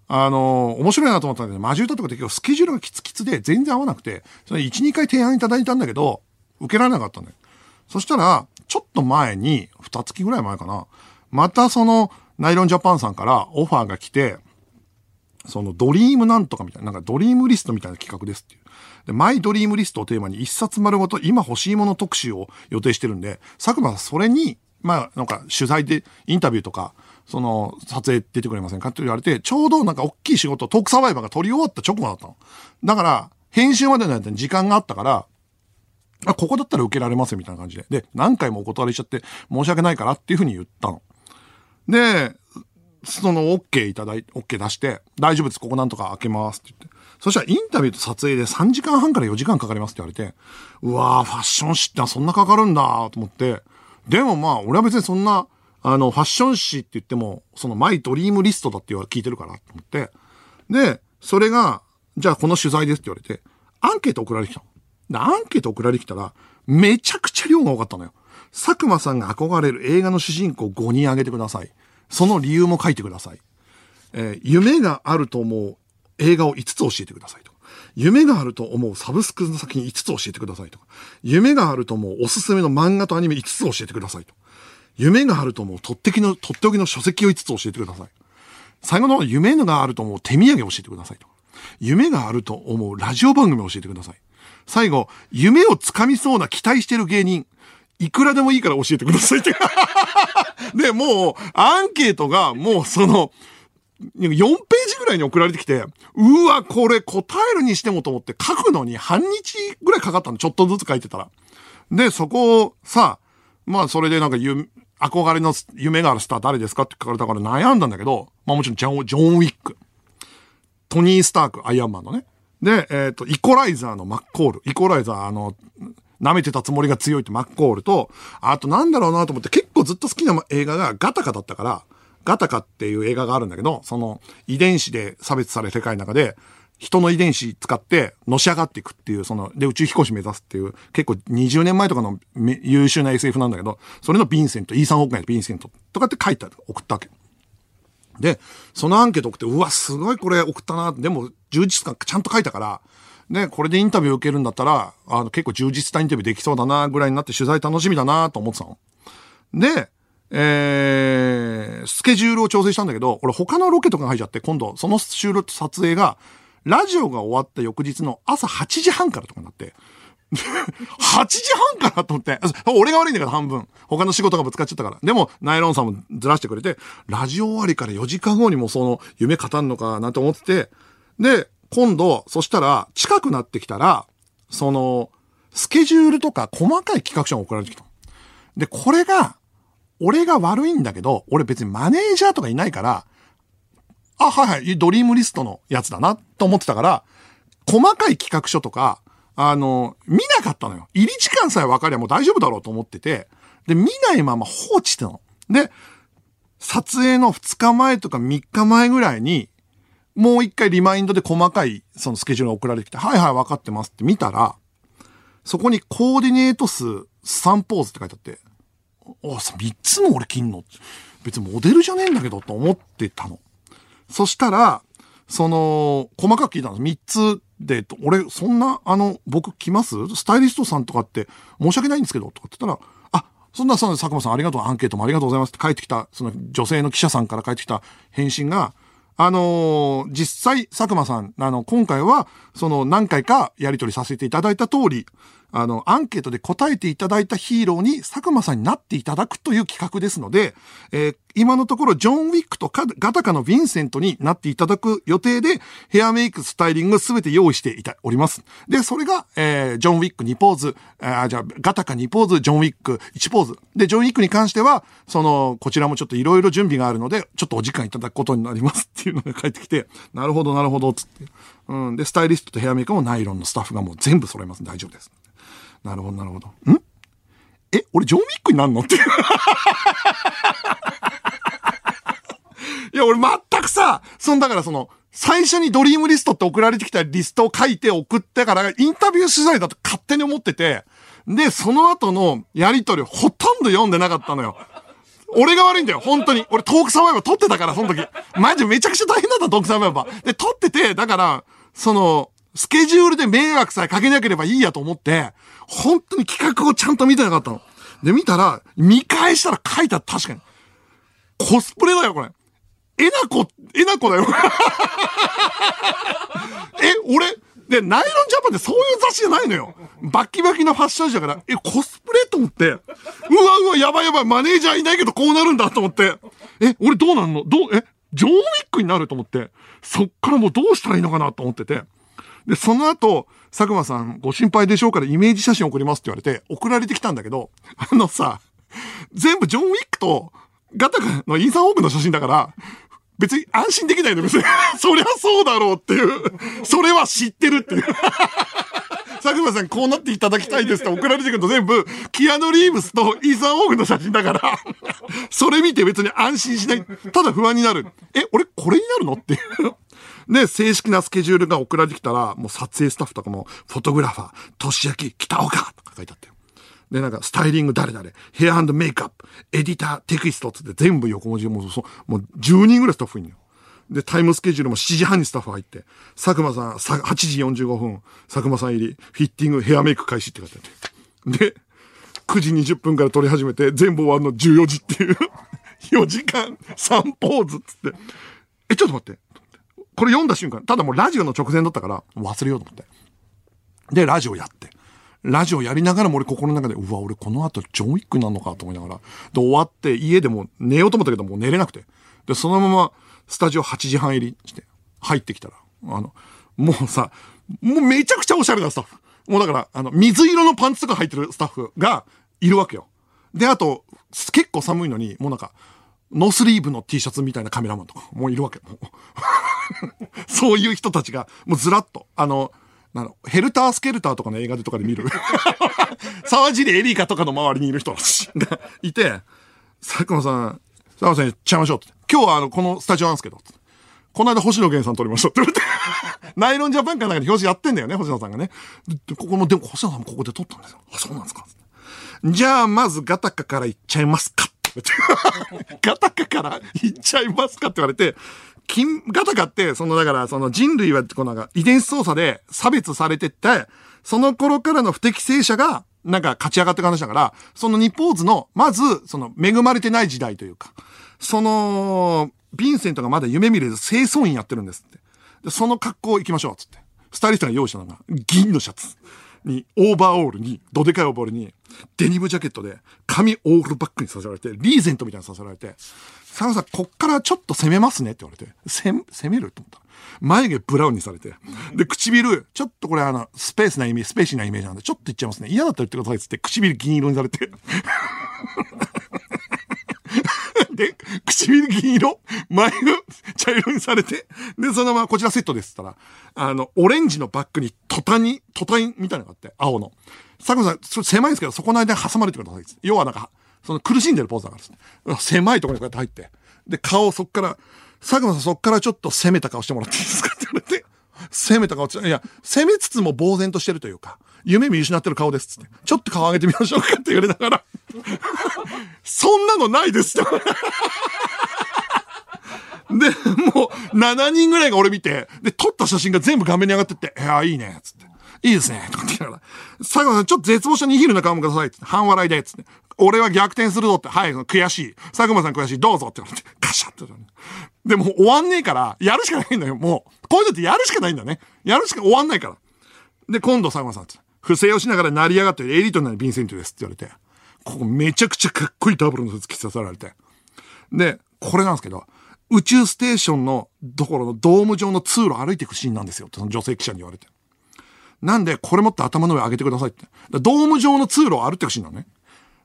あのー面白いなと思ったんだけど、マジ歌とかで結構スケジュールがキツキツで全然合わなくて、それ1、2回提案いただいたんだけど、受けられなかったんだよ。そしたら、ちょっと前に、二月ぐらい前かな、またその、ナイロンジャパンさんからオファーが来て、そのドリームなんとかみたいな、なんかドリームリストみたいな企画ですっていう。で、マイドリームリストをテーマに一冊丸ごと今欲しいもの特集を予定してるんで、佐久間さんそれに、まあなんか取材でインタビューとか、その撮影出てくれませんか？って言われて、ちょうどなんか大きい仕事、トークサバイバーが撮り終わった直後だったの。だから、編集までの間に時間があったから、あ、ここだったら受けられますよみたいな感じで。で、何回もお断りしちゃって申し訳ないからっていうふうに言ったの。で、その OK いただいて、OK 出して、大丈夫です、ここなんとか開けますって言って。そしたらインタビューと撮影で3時間半から4時間かかりますって言われて、うわー、ファッション誌ってのはそんなかかるんだと思って、でもまあ、俺は別にそんな、あの、ファッション誌って言っても、そのマイドリームリストだって言わ聞いてるからと思って、で、それが、じゃあこの取材ですって言われて、アンケート送られてきたの。でアンケート送られてきたら、めちゃくちゃ量が多かったのよ。佐久間さんが憧れる映画の主人公5人挙げてください。その理由も書いてください。えー夢があると思う映画を5つ教えてくださいとか。夢があると思うサブスクの作品5つ教えてくださいとか。夢があると思うおすすめの漫画とアニメ5つ教えてくださいと。夢があると思うとってきの、とっておきの書籍を5つ教えてください。最後の夢があると思う手土産を教えてくださいと。夢があると思うラジオ番組を教えてください。最後、夢をつかみそうな期待してる芸人、いくらでもいいから教えてくださいって。で、もう、アンケートが、もうその、4ページぐらいに送られてきて、うわ、これ答えるにしてもと思って書くのに半日ぐらいかかったの。ちょっとずつ書いてたら。で、そこをさ、まあそれでなんか憧れの夢があるスター誰ですかって聞かれたから悩んだんだけど、まあもちろんジョン、ジョン・ウィック。トニー・スターク、アイアンマンのね。で、えっ、と、イコライザーのマッコール。イコライザー、あの、舐めてたつもりが強いってマッコールと、あとなんだろうなと思って結構ずっと好きな映画がガタカだったから、ガタカっていう映画があるんだけど、その遺伝子で差別される世界の中で、人の遺伝子使ってのし上がっていくっていう、その、で宇宙飛行士目指すっていう、結構20年前とかの優秀な SF なんだけど、それのヴィンセント、イーサン・ホークナイのヴィンセントとかって書いて送ったわけ。で、そのアンケート送って、うわ、すごいこれ送ったな。でも、充実感ちゃんと書いたから、ね、これでインタビュー受けるんだったら、あの、結構充実したインタビューできそうだな、ぐらいになって取材楽しみだな、と思ってたの。で、えー、スケジュールを調整したんだけど、俺他のロケとかが入っちゃって、今度、その収録、撮影が、ラジオが終わった翌日の朝8時半からとかになって、8時半からと思って、俺が悪いんだから半分。他の仕事がぶつかっちゃったから。でも、ナイロンさんもずらしてくれて、ラジオ終わりから4時間後にもその夢語るのかなんて思ってて、で、今度、そしたら、近くなってきたら、その、スケジュールとか細かい企画書が送られてきた。で、これが、俺が悪いんだけど、俺別にマネージャーとかいないから、あ、はいはい、ドリームリストのやつだな、と思ってたから、細かい企画書とか、あの、見なかったのよ。入り時間さえ分かりゃもう大丈夫だろうと思ってて、で、見ないまま放置してたの。で、撮影の2日前とか3日前ぐらいに、もう一回リマインドで細かいそのスケジュールが送られてきて、はいはい分かってますって見たら、そこにコーディネート数3ポーズって書いてあって、あ、さ3つも俺切んの？別にモデルじゃねえんだけどと思ってたの。そしたら、その、細かく聞いたんです。3つで、俺、そんな、あの、僕来ます？スタイリストさんとかって申し訳ないんですけど、とかって言ったら、あ、そんな、そんな、佐久間さんありがとう、アンケートもありがとうございますって帰ってきた、その女性の記者さんから帰ってきた返信が、あのー実際、佐久間さん、あの、今回は、その、何回かやり取りさせていただいた通り、あの、アンケートで答えていただいたヒーローに佐久間さんになっていただくという企画ですので、えー今のところ、ジョン・ウィックとガタカのヴィンセントになっていただく予定で、ヘアメイク、スタイリングすべて用意していた、おります。で、それが、えージョン・ウィック2ポーズ、あじゃあ、ガタカ2ポーズ、ジョン・ウィック1ポーズ。で、ジョン・ウィックに関しては、その、こちらもちょっといろいろ準備があるので、ちょっとお時間いただくことになりますっていうのが返ってきて、なるほど、なるほど、つって。うん。で、スタイリストとヘアメイクもナイロンのスタッフがもう全部揃います。大丈夫です。なるほど、なるほど。ん？え、俺ジョン・ウィックになんの？っていう。いや、俺全くさ、その、だからその、最初にドリームリストって送られてきたリストを書いて送ってから、インタビュー取材だと勝手に思ってて、で、その後のやりとりほとんど読んでなかったのよ。俺が悪いんだよ、本当に。俺トークサバイバー撮ってたから、その時。マジめちゃくちゃ大変だった、トークサバイバー。で、撮ってて、だから、その、スケジュールで迷惑さえかけなければいいやと思って、本当に企画をちゃんと見てなかったの。で、見たら、見返したら書いた、確かに。コスプレだよ、これ。えなこ、えなこだよ。え、俺、で、ナイロンジャパンってそういう雑誌じゃないのよ。バッキバキのファッション誌だから、え、コスプレと思って、うわうわ、やばいやばい、マネージャーいないけどこうなるんだと思って、え、俺どうなんの？どう、え、ジョン・ウィックになると思って、そっからもうどうしたらいいのかなと思ってて、で、その後、佐久間さんご心配でしょうからイメージ写真送りますって言われて、送られてきたんだけど、あのさ、全部ジョン・ウィックとガタカのインサンオークの写真だから、別に安心できないの、別に。そりゃそうだろうっていう。それは知ってるっていう。佐久間さんこうなっていただきたいですって送られてくると全部、キアヌ・リーブスとイーサン・オークの写真だから、それ見て別に安心しない。ただ不安になる。え、俺これになるのっていう。で、正式なスケジュールが送られてきたら、もう撮影スタッフとかも、フォトグラファー、年明け北岡とか書いてあったよ。で、なんか、スタイリング誰々、ヘアメイクアップ、エディター、テキストつって全部横文字もうそ、もう10人ぐらいスタッフいんよ。で、タイムスケジュールも7時半にスタッフ入って、佐久間さん、さ8時45分、佐久間さん入り、フィッティング、ヘアメイク開始って書いてあって。で、9時20分から撮り始めて、全部終わるの14時っていう、4時間3ポーズっつって、え、ちょっと待って。これ読んだ瞬間、ただもうラジオの直前だったから、忘れようと思って。で、ラジオやって。ラジオやりながらも俺心の中で、うわ、俺この後ジョン・ウィックになるのかと思いながら。で、終わって家でも寝ようと思ったけどもう寝れなくて。で、そのままスタジオ8時半入りして、入ってきたら、あの、もうさ、もうめちゃくちゃおしゃれなスタッフ。もうだから、あの、水色のパンツとか入ってるスタッフがいるわけよ。で、あと、結構寒いのに、もうなんか、ノースリーブの T シャツみたいなカメラマンとかもういるわけ。そういう人たちが、もうずらっと、あの、なの、ヘルタースケルターとかの映画でとかで見る。沢尻エリカとかの周りにいる人たちが いて、佐久間さん、佐久間さん行っちゃいましょうって。今日はあの、このスタジオなんですけど、この間星野源さん撮りましたって言われて。ナイロンジャパンかなんかに表紙やってんだよね、星野さんがね。ここも、でも星野さんもここで撮ったんですよ。あ、そうなんですか。じゃあ、まずガタカから行っちゃいますか ガタカから行っちゃいますかって言われて、金、ガタカって、その、だから、その人類は、このなんか遺伝子操作で差別されてって、その頃からの不適正者が、なんか勝ち上がって話だから、その日ポーズの、まず、その恵まれてない時代というか、その、ヴィンセントがまだ夢見れず清掃員やってるんですって。で、その格好行きましょう、つって。スタイリストが用意したのが、銀のシャツに、オーバーオールに、どでかいオーバーオールに、デニムジャケットで、髪オールバックにさせられて、リーゼントみたいにさせられて、佐野さん、こっからちょっと攻めますねって言われて、攻めると思った。眉毛ブラウンにされて。で、唇、ちょっとこれあの、スペースなイメージ、スペーシーなイメージなんで、ちょっといっちゃいますね。嫌だったら言ってくださいっつって、唇銀色にされて。で、唇銀色前が茶色にされて、で、そのままこちらセットですったら、あの、オレンジのバッグにトタニ、トタイみたいなのがあって、青の。佐久間さん、狭いんですけど、そこの間に挟まれてください。要はなんか、その苦しんでるポーズだからです。狭いところにこうやって入って。で、顔そっから、佐久間さんそっからちょっと攻めた顔してもらっていいですかって言われて、攻めた顔つ、いや、攻めつつも呆然としてるというか、夢見失ってる顔ですっつって。ちょっと顔上げてみましょうかって言われながら、そんなのないですって。で、もう、7人ぐらいが俺見て、で、撮った写真が全部画面に上がってって、いや、いいね、つって。いいですね、とかって言いながら。佐久間さん、ちょっと絶望したニヒルな顔もください、つって。半笑いで、つって。俺は逆転するぞって。はい、悔しい。佐久間さん悔しい。どうぞって言われて、カシャって。でも終わんねえから、やるしかないんだよ、もう。こういうのってやるしかないんだね。やるしか終わんないから。で、今度佐久間さんって。不正をしながら成り上がってるエリートになるヴィンセントですって言われて。ここめちゃくちゃかっこいいダブルのスーツ着させられて。で、これなんですけど、宇宙ステーションのところのドーム上の通路歩いていくシーンなんですよってその女性記者に言われて。なんで、これ持って頭の上上げてくださいって。ドーム上の通路を歩いていくシーンなのね。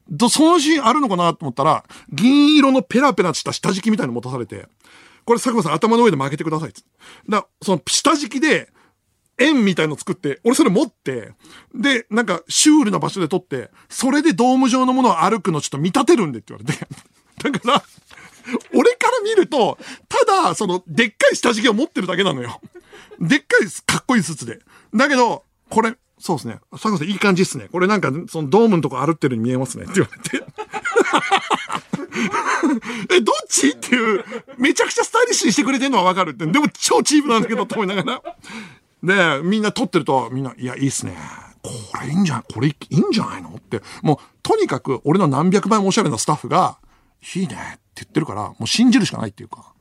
どそのシーンあるのかなと思ったら、銀色のペラペラした下敷きみたいに持たされて、これ佐久間さん頭の上で曲げてくださいって。だその下敷きで、円みたいの作って、俺それ持って、で、なんかシュールな場所で撮って、それでドーム上のものを歩くのちょっと見立てるんでって言われて。だから、俺から見ると、ただ、その、でっかい下敷きを持ってるだけなのよ。でっかいかっこいいスーツで。だけど、これ、そうですね。佐久間さんいい感じっすね。これなんか、そのドームのとこ歩ってるように見えますね。って言われて。え、どっち？っていう、めちゃくちゃスタイリッシュにしてくれてるのはわかるって。でも超チープなんだけど、と思いながら。で、みんな撮ってると、みんな、いや、いいっすね。これいいんじゃないこれいいんじゃないのって。もう、とにかく、俺の何百倍もおしゃれなスタッフが、いいねって言ってるから、もう信じるしかないっていうか。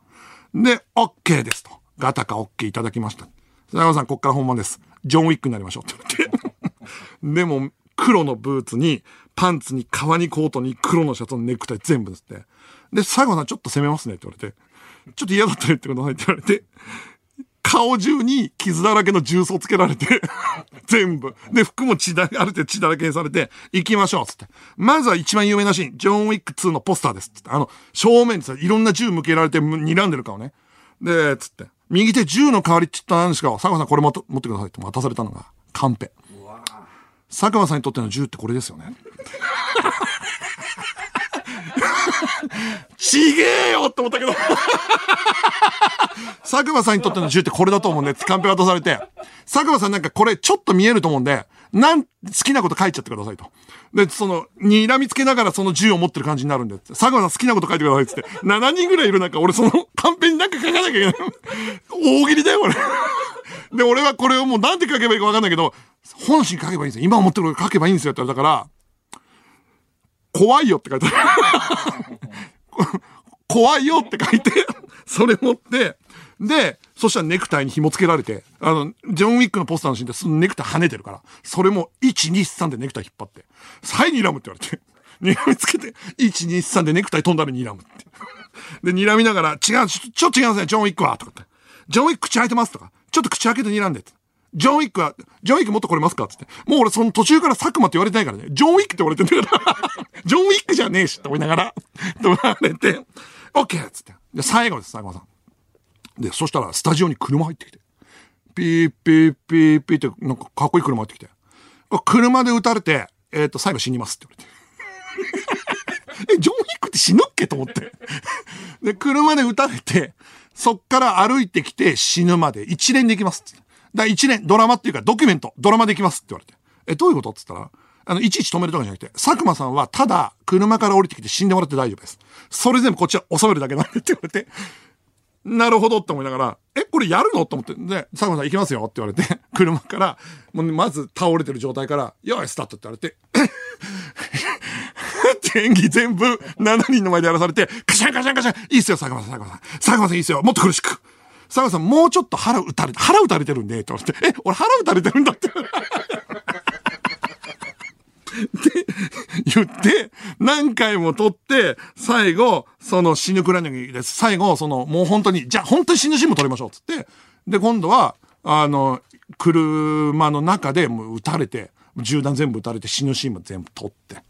で、OK ですと。ガタカ OK いただきました。佐山さん、こっから本番です。ジョン・ウィックになりましょうって言って。でも、黒のブーツに、パンツに、革にコートに、黒のシャツのネクタイ全部ですって。で、最後さんちょっと攻めますねって言われて。ちょっと嫌だったら言ってくださいって言われて。顔中に傷だらけの重曹つけられて、全部。で、服も血だ、ある程度血だらけにされて、行きましょう、つって。まずは一番有名なシーン、ジョン・ウィック2のポスターです、つって。あの、正面にさ、いろんな銃向けられて、睨んでる顔ね。で、つって。右手銃の代わりって言ったら何ですか佐久間さんこれも持ってくださいって渡されたのが、カンペ。佐久間さんにとっての銃ってこれですよね。ちげえよって思ったけど。佐久間さんにとっての銃ってこれだと思うんで、カンペ渡されて、佐久間さんなんかこれちょっと見えると思うんで、なん、好きなこと書いちゃってくださいと。で、その、睨みつけながらその銃を持ってる感じになるんで、佐久間さん好きなこと書いてくださいっつって、7人ぐらいいる中、俺そのカンペになんか書かなきゃいけない。大喜利だよ、俺。で、俺はこれをもうなんて書けばいいかわかんないけど、本心書けばいいんですよ。今思ってること書けばいいんですよって言われたから、怖いよって書いてある。怖いよって書いて、それ持って、で、そしたらネクタイに紐付けられて、あの、ジョン・ウィックのポスターのシーンでそのネクタイ跳ねてるから、それも1、2、3でネクタイ引っ張って、はい、睨むって言われて、睨みつけて、1、2、3でネクタイ飛んだら睨むって。で、睨みながら、違う、ちょ、ちょっと違うんすね、ジョン・ウィックは、とかって。ジョン・ウィック口開いてますとか、ちょっと口開けて睨んでって。ジョン・ウィックは、ジョン・ウィックもっと来れますかつって。もう俺その途中から佐久間って言われてないからね。ジョン・ウィックって言われてんだから。ジョン・ウィックじゃねえしって思いながら、と言われて、オッケーつって。で、最後です、佐久間さん。で、そしたらスタジオに車入ってきて。ピーピーピーピーって、なんかかっこいい車入ってきて。車で撃たれて、えっ、と、最後死にますって言われて。え、ジョン・ウィックって死ぬっけと思って。で、車で撃たれて、そっから歩いてきて死ぬまで一連できますって。だ一連、ドラマっていうかドキュメント、ドラマできますって言われて。え、どういうことっつったら、あの、いちいち止めるとかじゃなくて、佐久間さんはただ車から降りてきて死んでもらって大丈夫です。それ全部こっちは収めるだけなんでって言われて、なるほどって思いながら、え、これやるの？と思って、で、佐久間さん行きますよって言われて、車から、もうまず倒れてる状態から、よい、スタートって言われて、って演技全部7人の前でやらされて、カシャンカシャンカシャン、いいっすよ、佐久間さん、佐久間さん。佐久間さんいいっすよ、もっと苦しく。佐久間さん、もうちょっと腹打たれて、腹打たれてるんで、って言われて、え、俺腹打たれてるんだって。っ て 言って、何回も撮って、最後、その死ぬくらいのです。最後、その、もう本当に、じゃあ本当に死ぬシーンも撮りましょう、つって。で、今度は、あの、車の中でもう撃たれて、銃弾全部撃たれて死ぬシーンも全部撮って。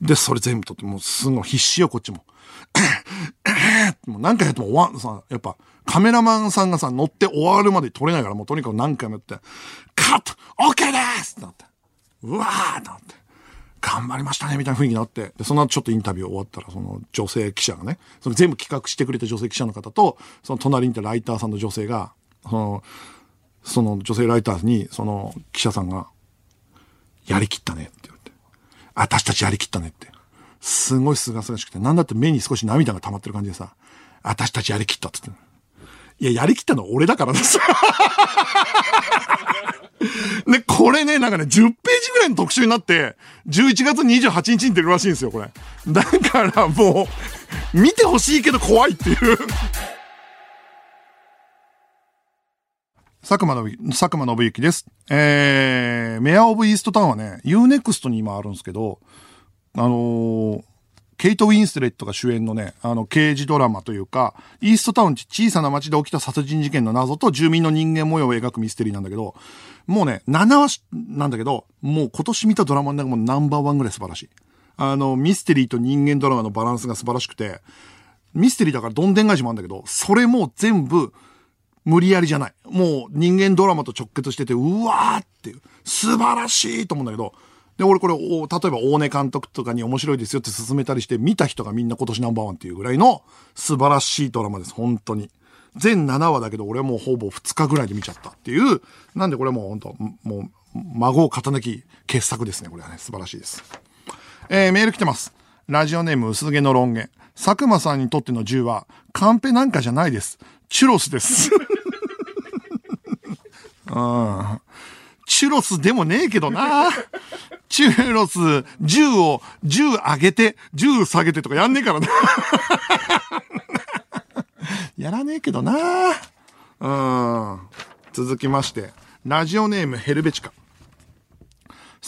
で、それ全部撮って、もうすごい必死よ、こっちも。もう何回やっても終わん、さ、やっぱ、カメラマンさんがさ、乗って終わるまで撮れないから、もうとにかく何回もやって、カットオッケーですってなって。うわーってなって。頑張りましたね、みたいな雰囲気になって。で、その後ちょっとインタビュー終わったら、その女性記者がね、それ全部企画してくれた女性記者の方と、その隣にいたライターさんの女性が、その、その女性ライターに、その記者さんが、やりきったねって言われて。私たちやりきったねって。すごいすがすがしくて、なんだって目に少し涙が溜まってる感じでさ、私たちやりきったって言って。いや、やりきったのは俺だからです。で、これね、なんかね、10ページぐらいの特集になって、11月28日に出るらしいんですよ、これ。だからもう、見てほしいけど怖いっていう。佐久間信之、佐久間信之です。えー、メアオブイーストタウンはね、UNEXT に今あるんですけど、あのーケイト・ウィンスレットが主演のね、あの、刑事ドラマというか、イーストタウンって小さな町で起きた殺人事件の謎と住民の人間模様を描くミステリーなんだけど、もうね、7話なんだけど、もう今年見たドラマの中もナンバーワンぐらい素晴らしい。あの、ミステリーと人間ドラマのバランスが素晴らしくて、ミステリーだからどんでん返しもあるんだけど、それも全部、無理やりじゃない。もう人間ドラマと直結してて、うわーっていう、素晴らしいと思うんだけど、で、俺これ、お例えば大根監督とかに面白いですよって勧めたりして、見た人がみんな今年ナンバーワンっていうぐらいの素晴らしいドラマです。本当に。全7話だけど、俺はもうほぼ2日ぐらいで見ちゃったっていう。なんでこれもう本当、もう、孫を肩抜き傑作ですね。これはね、素晴らしいです。えー、メール来てます。ラジオネーム薄毛のロン毛。佐久間さんにとっての銃は、カンペなんかじゃないです。チュロスです。うん。チュロスでもねえけどな。チュロス、銃を、銃上げて、銃下げてとかやんねえからな。やらねえけどな。うん。続きまして、ラジオネームヘルベチカ。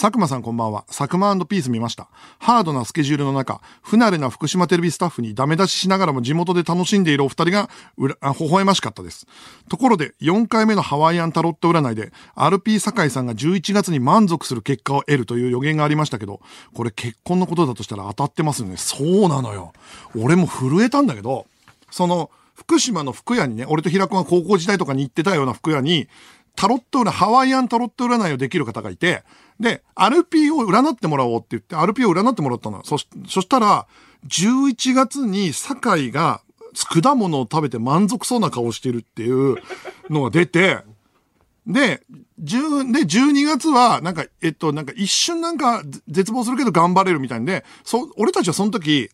佐久間さんこんばんは。佐久間ピース見ました。ハードなスケジュールの中、不慣れな福島テレビスタッフにダメ出ししながらも地元で楽しんでいるお二人がうら、微笑ましかったです。ところで、4回目のハワイアンタロット占いで、RP 酒井さんが11月に満足する結果を得るという予言がありましたけど、これ結婚のことだとしたら当たってますよね。そうなのよ。俺も震えたんだけど、その、福島の服屋にね、俺と平子が高校時代とかに行ってたような服屋に、タロット占い、ハワイアンタロット占いをできる方がいて、で、RP を占ってもらおうって言って、RP を占ってもらったの。そし、そしたら、11月に酒井が果物を食べて満足そうな顔してるっていうのが出て、で、10で、12月は、なんか、えっと、なんか一瞬なんか絶望するけど頑張れるみたいんで、そ、俺たちはその時、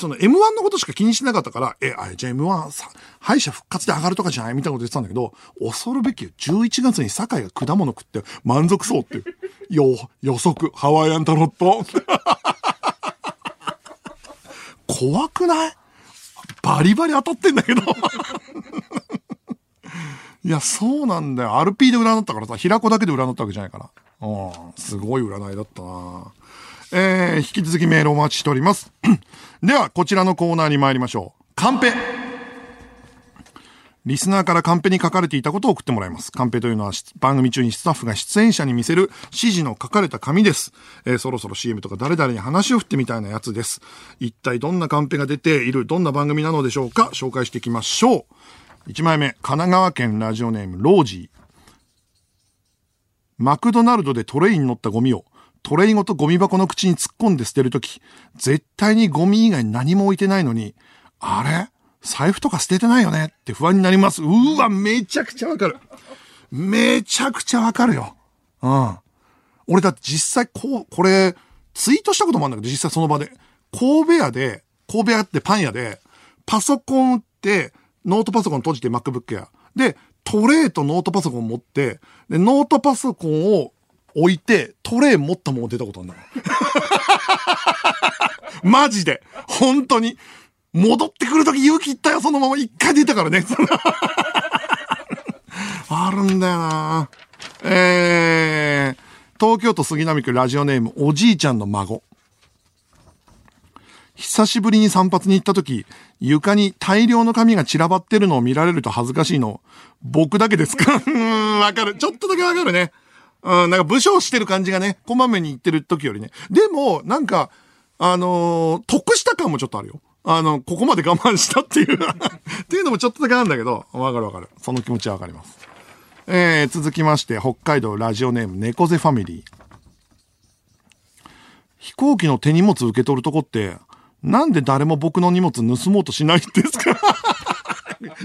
その M1 のことしか気にしてなかったから、え、あれ、じゃあ M1 さ、敗者復活で上がるとかじゃない？みたいなこと言ってたんだけど、恐るべきよ11月に酒井が果物食って満足そうっていう。よ、予測、ハワイアンタロット。怖くない？バリバリ当たってんだけど。いや、そうなんだよ。RP で占ったからさ、平子だけで占ったわけじゃないから。うん、すごい占いだったなえー、引き続きメールお待ちしております。では、こちらのコーナーに参りましょう。カンペリスナーからカンペに書かれていたことを送ってもらいます。カンペというのは番組中にスタッフが出演者に見せる指示の書かれた紙です。えーそろそろ CM とか誰々に話を振ってみたいなやつです。一体どんなカンペが出ている、どんな番組なのでしょうか？紹介していきましょう。1枚目、神奈川県ラジオネームロージー。マクドナルドでトレイに乗ったゴミをトレイごとゴミ箱の口に突っ込んで捨てるとき、絶対にゴミ以外何も置いてないのに、あれ？財布とか捨ててないよね？って不安になります。うわ、めちゃくちゃわかる。めちゃくちゃわかるよ。うん。俺だって実際こう、これ、ツイートしたこともあるんだけど、実際その場で。神戸屋で、神戸屋ってパン屋で、パソコン売って、ノートパソコン閉じて MacBook Air。で、トレイとノートパソコン持って、で、ノートパソコンを置いて、トレイ持ったまま出たことあるんだから。マジで。本当に。戻ってくるとき勇気いったよ、そのまま一回出たからね。あるんだよなえー、東京都杉並区ラジオネームおじいちゃんの孫。久しぶりに散髪に行った時、床に大量の髪が散らばってるのを見られると恥ずかしいの、僕だけですか？うん、わかる。ちょっとだけわかるね。うん、なんか武将してる感じがね、こまめに言ってる時よりね。でも、なんか、あのー得した感もちょっとあるよ。あの、ここまで我慢したっていう っていうのもちょっとだけあるんだけど、わかるわかる。その気持ちはわかります。えー、続きまして、北海道ラジオネーム猫背ファミリー。飛行機の手荷物受け取るとこって、なんで誰も僕の荷物盗もうとしないんですか？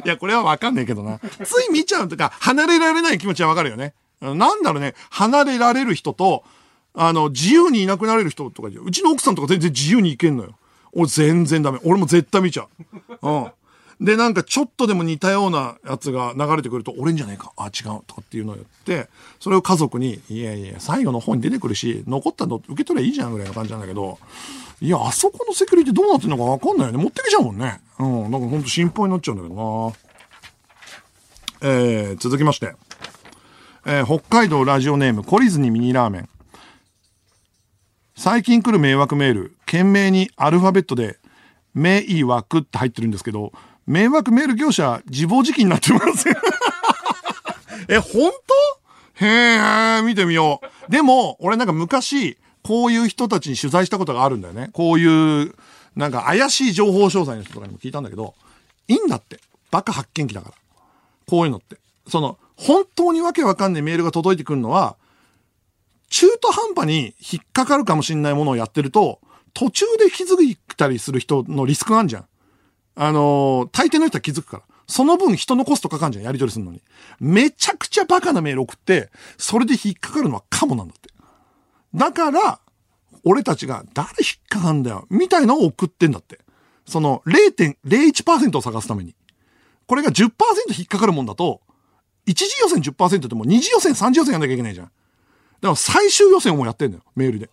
いや、これはわかんないけどな。つい見ちゃうとか、離れられない気持ちはわかるよね。なんだろうね、離れられる人と、あの、自由にいなくなれる人とかうちの奥さんとか全然自由に行けんのよ。俺全然ダメ。俺も絶対見ちゃう。うん。で、なんかちょっとでも似たようなやつが流れてくると、俺んじゃねえか。あ、違う。とかっていうのを言って、それを家族に、いやいや、最後の方に出てくるし、残ったの受け取ればいいじゃんぐらいの感じなんだけど、いや、あそこのセキュリティどうなってんのかわかんないよね。持ってきちゃうもんね。うん。なんかほんと心配になっちゃうんだけどな。えー、続きまして。えー北海道ラジオネーム、懲りずにミニラーメン。最近来る迷惑メール、懸命にアルファベットで、迷惑って入ってるんですけど、迷惑メール業者、自暴自棄になってます。え、本当？へえ、見てみよう。でも、俺なんか昔、こういう人たちに取材したことがあるんだよね。こういう、なんか怪しい情報商材の人とかにも聞いたんだけど、いいんだって。バカ発見器だから。こういうのって。その、本当にわけわかんないメールが届いてくるのは、中途半端に引っかかるかもしんないものをやってると、途中で気づいたりする人のリスクがあるじゃん。あのー大抵の人は気づくから。その分人のコストかかんじゃん、やり取りするのに。めちゃくちゃバカなメール送って、それで引っかかるのはカモなんだって。だから、俺たちが誰引っかかんだよ、みたいのを送ってんだって。その0.01%を探すために。これが10%引っかかるもんだと、一次予選10%でもう二次予選、三次予選やんなきゃいけないじゃん。だから最終予選をもうやってんだよ、メールで。っ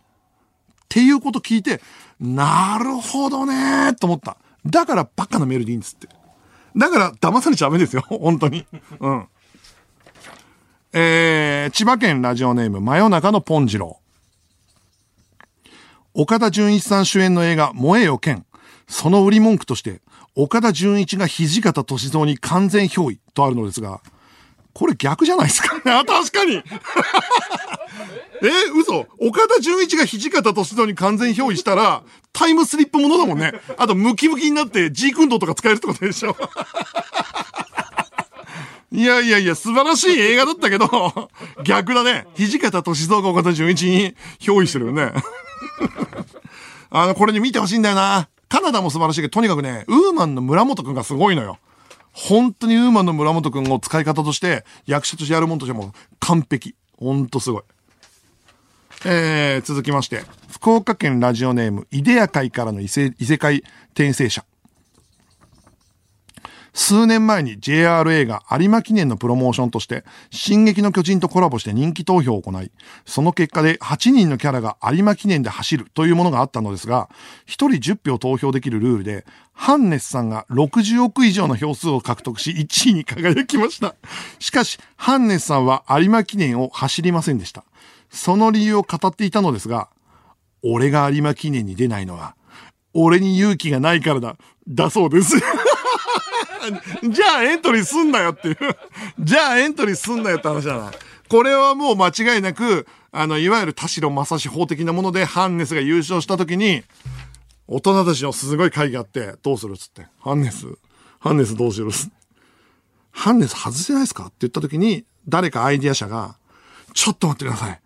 ていうこと聞いて、なるほどねーと思った。だからバカなメールでいいんですって。だから騙されちゃダメですよ、本当に。うん。えー、千葉県ラジオネーム真夜中のポンジロー。岡田准一さん主演の映画、燃えよ剣。その売り文句として、岡田准一が土方歳三に完全憑依とあるのですが、これ逆じゃないですか？あ、確かに え、嘘岡田准一が土方歳三に完全憑依したら、タイムスリップものだもんね。あと、ムキムキになって、ジークンドとか使えるってことでしょ いやいやいや、素晴らしい映画だったけど、逆だね。土方歳三が岡田准一に憑依してるよね。あの、これに見てほしいんだよな。カナダも素晴らしいけど、とにかくね、ウーマンの村本くんがすごいのよ。本当にウーマンの村本くんを使い方として、役者としてやるもんとしても完璧。本当すごい。えー、続きまして、福岡県ラジオネーム、イデア会からの異世異世界転生者。数年前に JRA が有馬記念のプロモーションとして、進撃の巨人とコラボして人気投票を行い、その結果で8人のキャラが有馬記念で走るというものがあったのですが、1人10票投票できるルールで、ハンネスさんが60億以上の票数を獲得し1位に輝きました。しかし、ハンネスさんは有馬記念を走りませんでした。その理由を語っていたのですが、俺が有馬記念に出ないのは、俺に勇気がないからだ、だそうです。じゃあエントリーすんなよっていう。じゃあエントリーすんなよって話だな。これはもう間違いなく、あの、いわゆる田代正史法的なものでハンネスが優勝した時に、大人たちのすごい会議があって、どうするっつって。ハンネス、ハンネスどうしろっハンネス外せないですかって言った時に、誰かアイディア者が、ちょっと待ってください。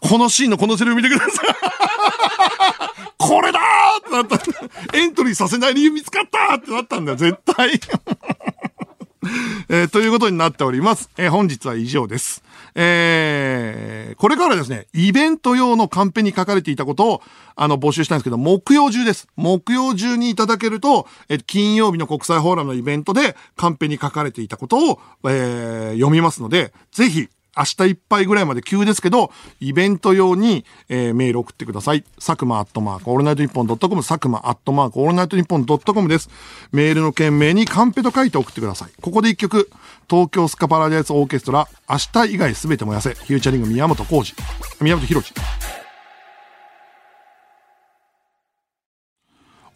このシーンのこのセリフ見てください。これだーってなった。エントリーさせない理由見つかったってなったんだよ、絶対。えーということになっております。えー本日は以上です。えーこれからですね、イベント用のカンペに書かれていたことを、あの、募集したんですけど、木曜中です。木曜中にいただけると、え金曜日の国際フォーラムのイベントで、カンペに書かれていたことを、えー読みますので、ぜひ、明日いっぱいぐらいまで急ですけど、イベント用に、えーメール送ってください。佐久間アットマークオールナイトニッポンドットコム、佐久間アットマークオールナイトニッポンドットコムです。メールの件名にカンペと書いて送ってください。ここで一曲、東京スカパラダイスオーケストラ、明日以外すべて燃やせ、 featuring 宮本浩次、宮本浩次。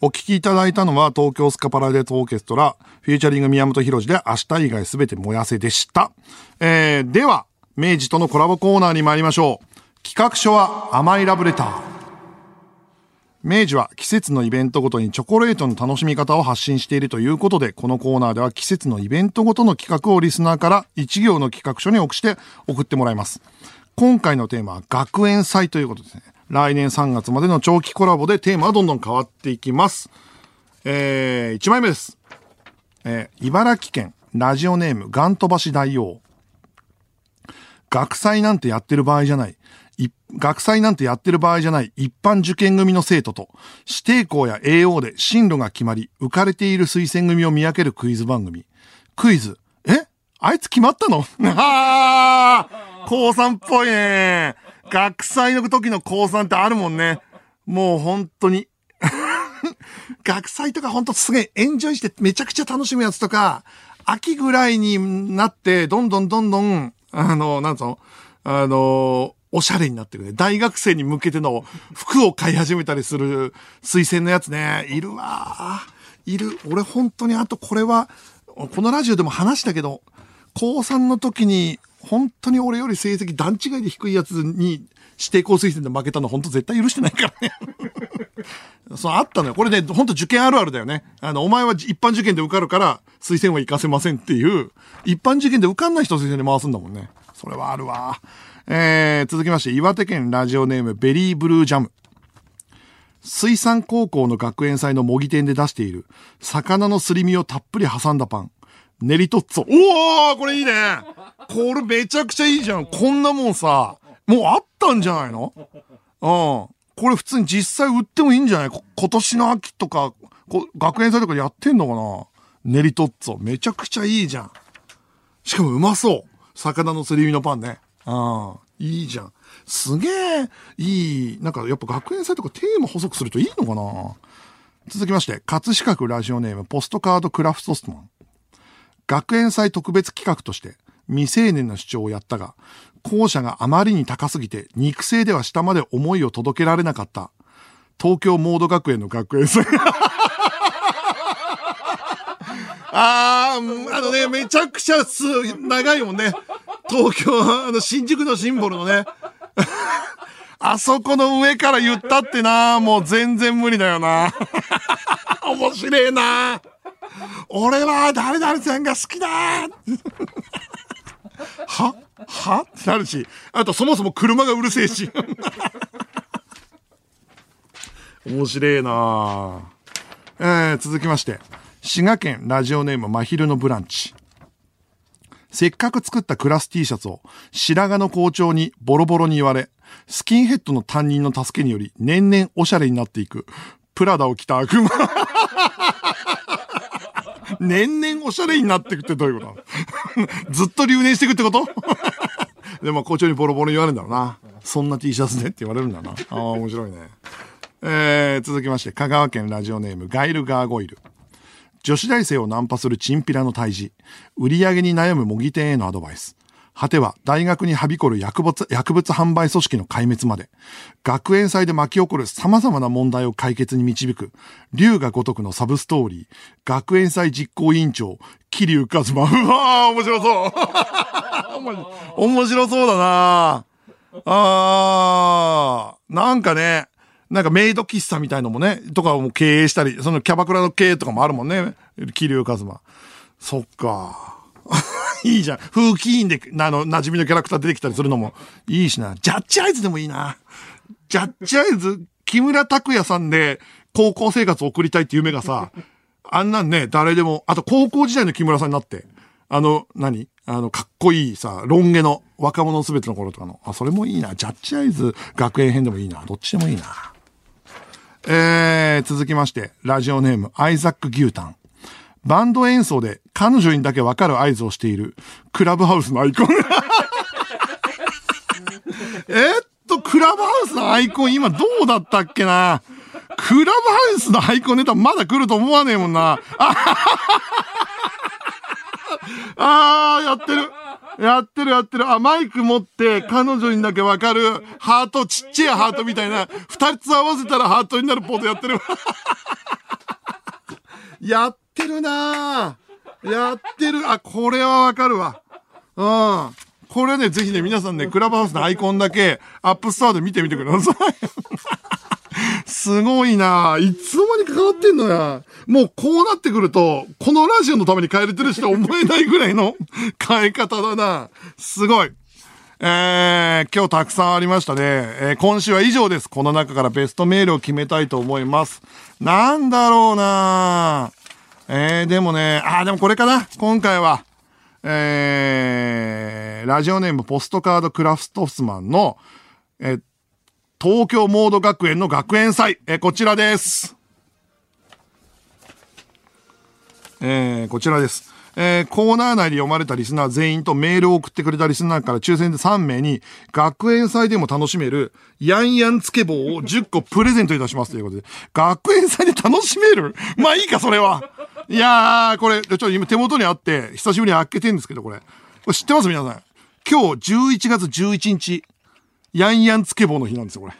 お聴きいただいたのは東京スカパラダイスオーケストラ、フューチャリング宮本浩次で明日以外すべて燃やせでした。えー、では、明治とのコラボコーナーに参りましょう。企画書は甘いラブレター。明治は季節のイベントごとにチョコレートの楽しみ方を発信しているということで、このコーナーでは季節のイベントごとの企画をリスナーから一行の企画書に送して送ってもらいます。今回のテーマは学園祭ということですね。来年3月までの長期コラボでテーマはどんどん変わっていきます。えー、1枚目です。えー茨城県ラジオネームガントバシ大王。学祭なんてやってる場合じゃない。学祭なんてやってる場合じゃない一般受験組の生徒と、指定校や AO で進路が決まり、浮かれている推薦組を見分けるクイズ番組。クイズ。え？あいつ決まったの？あ あ高3っぽいね。学祭の時の高3ってあるもんね。もう本当に。学祭とかほんとすげえエンジョイしてめちゃくちゃ楽しむやつとか、秋ぐらいになって、どんどんどんどん、あの、なんつうの？あの、おしゃれになってくる。大学生に向けての服を買い始めたりする推薦のやつね。いるわいる。俺本当にあとこれは、このラジオでも話したけど、高3の時に、本当に俺より成績段違いで低いやつに指定校推薦で負けたの本当絶対許してないからね。そう、あったのよ。これね、本当受験あるあるだよね。あの、お前は一般受験で受かるから、推薦は行かせませんっていう、一般受験で受かんない人推薦で回すんだもんね。それはあるわ。えー、続きまして、岩手県ラジオネームベリーブルージャム。水産高校の学園祭の模擬店で出している、魚のすり身をたっぷり挟んだパン。練りトッツォ。おーこれいいねこれめちゃくちゃいいじゃん。こんなもんさ、もうあったんじゃないの？うん。これ普通に実際売ってもいいんじゃない？今年の秋とか、こ学園祭とかやってんのかな？練りトッツォ。めちゃくちゃいいじゃん。しかもうまそう。魚のすり身のパンね。うん。いいじゃん。すげえ、いい。なんかやっぱ学園祭とかテーマ補足するといいのかな？続きまして、葛飾区ラジオネームポストカードクラフトストマン。学園祭特別企画として未成年の主張をやったが、校舎があまりに高すぎて肉声では下まで思いを届けられなかった東京モード学園の学園祭。あー、あのね、めちゃくちゃす、長いもんね。東京、あの、新宿のシンボルのね。あそこの上から言ったってな、もう全然無理だよな。面白えな。俺は誰々さんが好きだ はは？ってなるし、あとそもそも車がうるせえし。面白えなえー、続きまして、滋賀県ラジオネームまひるのブランチ。せっかく作ったクラス T シャツを白髪の校長にボロボロに言われ、スキンヘッドの担任の助けにより年々おしゃれになっていく、プラダを着た悪魔。年々おしゃれになってくってどういうこと？な のずっと留年してくってこと？でも校長にボロボロ言われるんだろうな。そんな T シャツでって言われるんだな。ああ、面白いね。えー、続きまして、香川県ラジオネームガイルガーゴイル。女子大生をナンパするチンピラの退治。売り上げに悩む模擬店へのアドバイス。果ては大学にはびこる薬物、薬物販売組織の壊滅まで。学園祭で巻き起こる様々な問題を解決に導く。竜が如くのサブストーリー。学園祭実行委員長。桐生一馬。うわー、面白そう。面白そうだなあー、なんかね、なんかメイド喫茶みたいのもね、とかも経営したり、そのキャバクラの経営とかもあるもんね。桐生一馬。そっか。いいじゃん。風紀委員で、あの、馴染みのキャラクター出てきたりするのもいいしな。ジャッジアイズでもいいな。ジャッジアイズ、木村拓哉さんで高校生活を送りたいって夢がさ、あんなんね、誰でも、あと高校時代の木村さんになって、あの、何？あの、かっこいいさ、ロン毛の若者すべての頃とかの。あ、それもいいな。ジャッジアイズ学園編でもいいな。どっちでもいいな。えー、続きまして、ラジオネーム、アイザック・牛タン。バンド演奏で彼女にだけわかる合図をしている、クラブハウスのアイコン。えっと、クラブハウスのアイコン今どうだったっけな？クラブハウスのアイコンネタまだ来ると思わねえもんな。あー、やってる。やってるやってる。あ、マイク持って、彼女にだけわかる、ハート、ちっちゃいハートみたいな、二つ合わせたらハートになるポーズやってる。やってってるなぁやってる。あ、これはわかるわ。うん。これね、ぜひね、皆さんね、クラブハウスのアイコンだけ、 App Store で見てみてください。すごいないつの間にか変わってんのや。もうこうなってくると、このラジオのために変えれてる人は思えないぐらいの 変え方だな。すごい。えー、今日たくさんありましたね。えー今週は以上です。この中からベストメールを決めたいと思います。なんだろうなぁえー、でもね、あ、でもこれかな。今回は、えー、ラジオネームポストカードクラフトスマンの、えー東京モード学園の学園祭、えーこちらです。えーこちらです。えーコーナー内で読まれたリスナー全員とメールを送ってくれたリスナーから抽選で3名に、学園祭でも楽しめる、ヤンヤンつけ棒を10個プレゼントいたしますということで、学園祭で楽しめる？まあいいか、それは。いやー、これ、ちょっと今手元にあって、久しぶりに開けてんですけど、これ。これ知ってます？皆さん。今日11月11日、ヤンヤンつけ棒の日なんですよ、これ。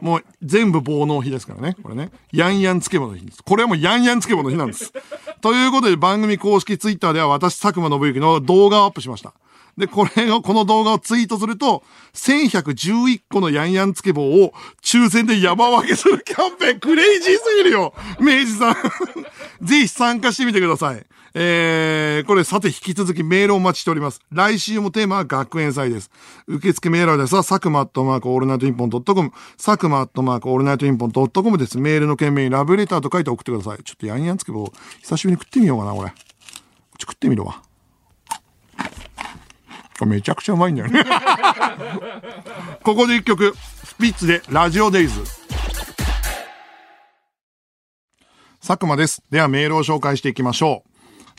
もう全部棒の日ですからね。これね。ヤンヤンつけ棒の日です。これはもうヤンヤンつけ棒の日なんです。ということで番組公式ツイッターでは私、佐久間信之の動画をアップしました。で、これを、この動画をツイートすると、1111個のヤンヤンつけ棒を抽選で山分けするキャンペーン、クレイジーすぎるよ明治さん。ぜひ参加してみてください。えー、これさて引き続きメールをお待ちしております。来週もテーマは学園祭です。受付メールアドレスは、佐久間アットマークオールナイトニッポンドットコム、佐久間アットマークオールナイトニッポンドットコムです。メールの件名にラブレターと書いて送ってください。ちょっとヤンヤンつけ棒、久しぶりに食ってみようかな、これ。ち食ってみるわ。これめちゃくちゃうまいんだよね。ここで一曲、スピッツでラジオデイズ。佐久間です。ではメールを紹介していきましょう。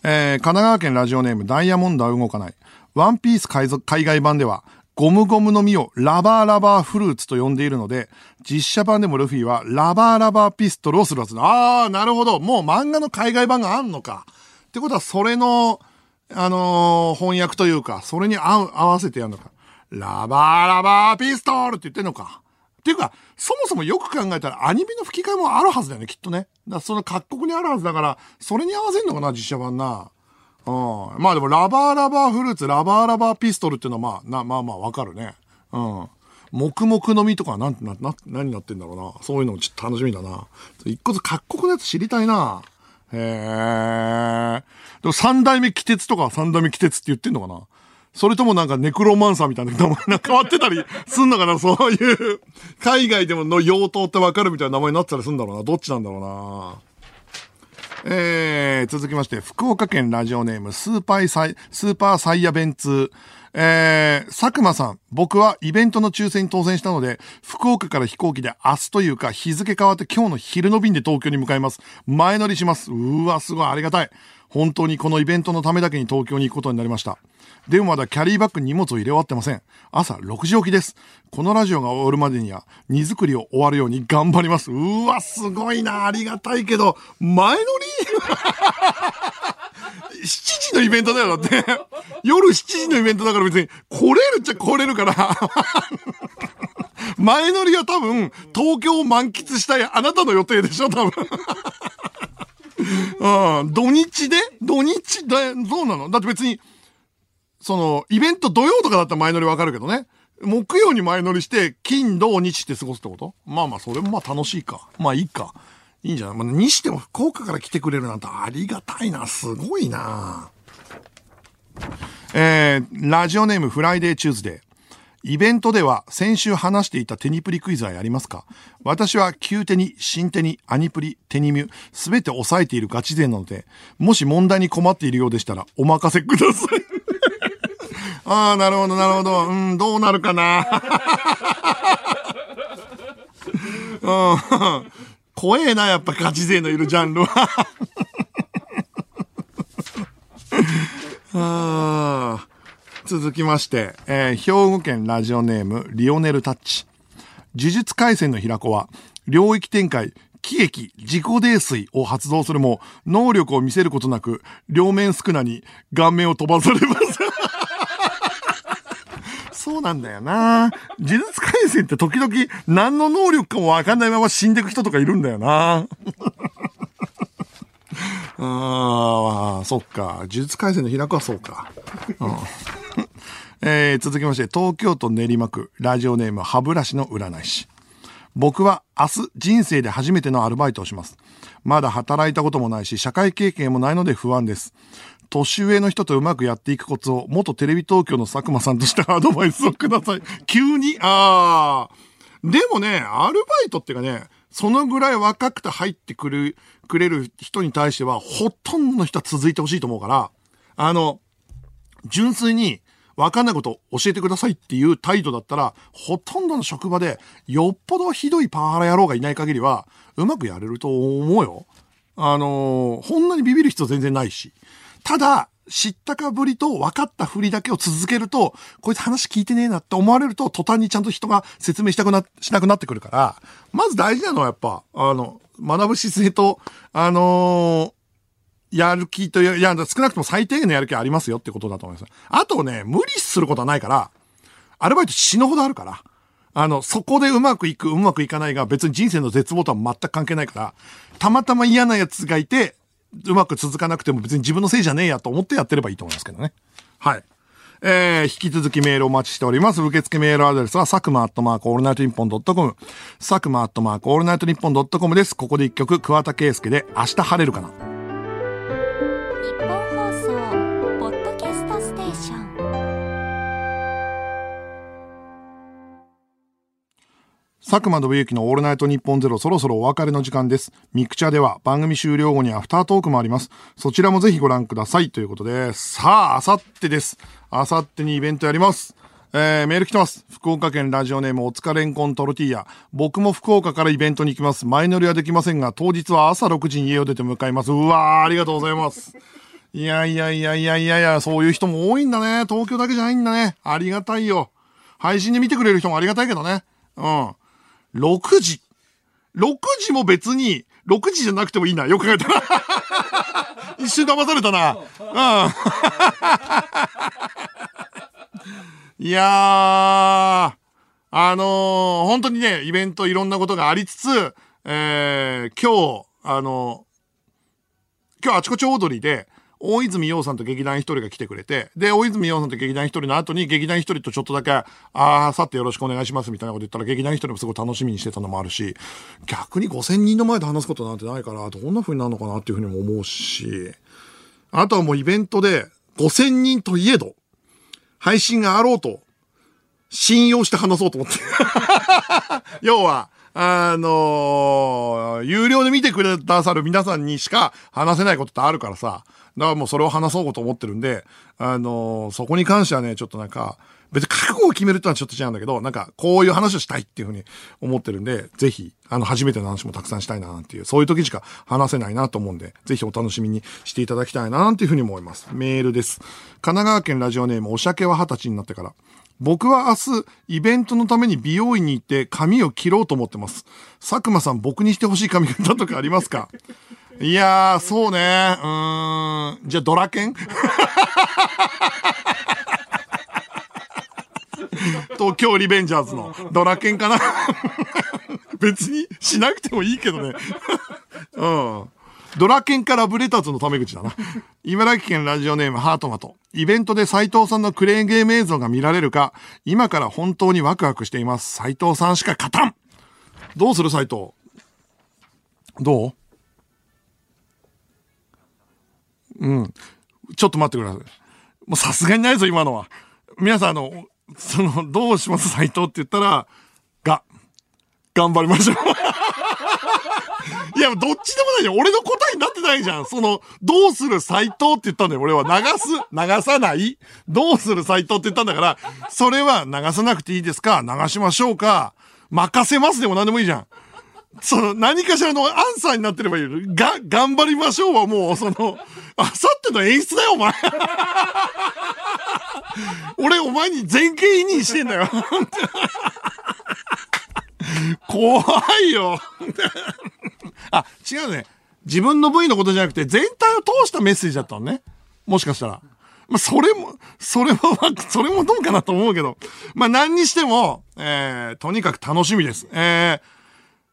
えー、神奈川県ラジオネームダイヤモンドは動かない。ワンピース海賊海外版では、ゴムゴムの実をラバーラバーフルーツと呼んでいるので、実写版でもルフィはラバーラバーピストルをするはずだ。あー、なるほど。もう漫画の海外版があんのか。ってことは、それの、あのー翻訳というか、それに合う、合わせてやるのか。ラバーラバーピストルって言ってんのか。っていうか、そもそもよく考えたらアニメの吹き替えもあるはずだよね、きっとね。だその各国にあるはずだから、それに合わせんのかな、実写版な。うん。まあでも、ラバーラバーフルーツ、ラバーラバーピストルっていうのはまあ、な、まあまあわかるね。うん。黙々の実とか、なん、な、な、何になってんだろうな。そういうのもちょっと楽しみだな。一個ずつ各国のやつ知りたいな。へえ。でも三代目鬼鉄とか三代目鬼鉄って言ってんのかなそれともなんかネクロマンサーみたいな名前が変わってたりすんのかなそういう、海外でもの用途ってわかるみたいな名前になってたりすんだろうな。どっちなんだろうな。えー、続きまして、福岡県ラジオネーム、スーパーサイ、スーパーサイヤベンツ。えー、佐久間さん、僕はイベントの抽選に当選したので、福岡から飛行機で明日というか日付変わって今日の昼の便で東京に向かいます。前乗りします。うーわ、すごいありがたい。本当にこのイベントのためだけに東京に行くことになりました。でもまだキャリーバッグに荷物を入れ終わってません。朝6時起きです。このラジオが終わるまでには荷造りを終わるように頑張ります。うわ、すごいな。ありがたいけど、前乗り？7時のイベントだよ、だって。夜7時のイベントだから別に来れるっちゃ来れるから。前乗りは多分、東京を満喫したいあなたの予定でしょ、多分。うん、土日で？土日だ、どうなの？だって別に、その、イベント土曜とかだったら前乗りわかるけどね。木曜に前乗りして、金、土、日って過ごすってこと？まあまあ、それもまあ楽しいか。まあいいか。いいんじゃない？まあ、にしても福岡から来てくれるなんてありがたいな。すごいな。えー、ラジオネームフライデーチューズデー。イベントでは先週話していたテニプリクイズはやりますか？私は旧テニ、新テニ、アニプリ、テニミュ、すべて抑えているガチ勢なので、もし問題に困っているようでしたらお任せください。ああ、なるほど、なるほど。うん、どうなるかな。うん。怖えな、やっぱガチ勢のいるジャンルは。あー続きまして、えー兵庫県ラジオネーム、リオネルタッチ。呪術廻戦の平子は、領域展開、喜劇、自己泥酔を発動するも、能力を見せることなく、両面スクナに顔面を飛ばされます。そうなんだよな呪術廻戦って時々何の能力かもわかんないまま死んでく人とかいるんだよなああ、そっか。呪術廻戦の平子はそうか。うんえー続きまして、東京都練馬区、ラジオネーム、歯ブラシの占い師。僕は明日人生で初めてのアルバイトをします。まだ働いたこともないし、社会経験もないので不安です。年上の人とうまくやっていくコツを、元テレビ東京の佐久間さんとしてアドバイスをください。急にああ。でもね、アルバイトっていうかね、そのぐらい若くて入ってくる、くれる人に対しては、ほとんどの人は続いてほしいと思うから、あの、純粋に分かんないこと教えてくださいっていう態度だったら、ほとんどの職場で、よっぽどひどいパワハラ野郎がいない限りは、うまくやれると思うよ。あのー、こんなにビビる必要全然ないし。ただ、知ったかぶりと分かったふりだけを続けると、こいつ話聞いてねえなって思われると、途端にちゃんと人が説明したくな、しなくなってくるから、まず大事なのはやっぱ、あの、学ぶ姿勢と、あのーやる気という、いや、少なくとも最低限のやる気ありますよってことだと思います。あとね、無理することはないから、アルバイト死ぬほどあるから、あの、そこでうまくいく、うまくいかないが別に人生の絶望とは全く関係ないから、たまたま嫌な奴がいて、うまく続かなくても別に自分のせいじゃねえやと思ってやってればいいと思いますけどね。はい。えー、引き続きメールお待ちしております。受付メールアドレスは、サクマアットマークオールナイトニッポンドットコム。サクマアットマークオールナイトニッポンドットコムです。ここで一曲、桑田佳祐で、明日晴れるかな。佐久間宣行のオールナイトニッポンゼロそろそろお別れの時間です。ミクチャでは番組終了後にアフタートークもあります。そちらもぜひご覧ください。ということで、さあ、あさってです。あさってにイベントやります。えー、メール来てます。福岡県ラジオネームおつかれんこんトルティーヤ。僕も福岡からイベントに行きます。前乗りはできませんが、当日は朝6時に家を出て向かいます。うわー、ありがとうございます。いやいやいやいやいやいや、そういう人も多いんだね。東京だけじゃないんだね。ありがたいよ。配信で見てくれる人もありがたいけどね。うん。6時。6時も別に、6時じゃなくてもいいな。よく考えたら。一瞬騙されたな。うん。いやー、あのー本当にね、イベントいろんなことがありつつ、えー、今日、あの今日あちこちオードリーで、大泉洋さんと劇団一人が来てくれて、で、大泉洋さんと劇団一人の後に劇団一人とちょっとだけ、ああ、さってよろしくお願いしますみたいなこと言ったら劇団一人もすごい楽しみにしてたのもあるし、逆に5000人の前で話すことなんてないから、どんな風になるのかなっていうふうにも思うし、あとはもうイベントで5000人といえど、配信があろうと、信用して話そうと思って。要は、あのー有料で見てくださる皆さんにしか話せないことってあるからさ。だからもうそれを話そうと思ってるんで、あのーそこに関してはね、ちょっとなんか、別に覚悟を決めるってのはちょっと違うんだけど、なんか、こういう話をしたいっていうふうに思ってるんで、ぜひ、あの、初めての話もたくさんしたいなっていう、そういう時しか話せないなと思うんで、ぜひお楽しみにしていただきたいなっていうふうに思います。メールです。神奈川県ラジオネーム、お酒は二十歳になってから。僕は明日、イベントのために美容院に行って髪を切ろうと思ってます。佐久間さん、僕にしてほしい髪型とかありますか？いやー、そうね。うーん。じゃあ、ドラケン？東京リベンジャーズのドラケンかな？別にしなくてもいいけどね。うん。ドラケンからブレタズのタメ口だな。茨城県ラジオネームハートマト。イベントで斉藤さんのクレーンゲーム映像が見られるか、今から本当にワクワクしています。斉藤さんしか勝たんどうする斉藤？どう？うん。ちょっと待ってください。もうさすがにないぞ、今のは。皆さん、あの、その、どうします、斎藤って言ったら、が、頑張りましょう。いや、どっちでもないよ。俺の答えになってないじゃん。その、どうする斎藤って言ったんだよ。俺は流す、流さないどうする斎藤って言ったんだから、それは流さなくていいですか？流しましょうか？任せますでも何でもいいじゃん。その、何かしらのアンサーになってればいい。が、頑張りましょうはもう、その、あさっての演出だよ、お前。俺、お前に全形委任してんだよ。怖いよ。あ、違うね。自分の部位のことじゃなくて、全体を通したメッセージだったのね。もしかしたら。まあ、それも、それも、それもどうかなと思うけど。まあ、何にしても、えー、とにかく楽しみです。えー、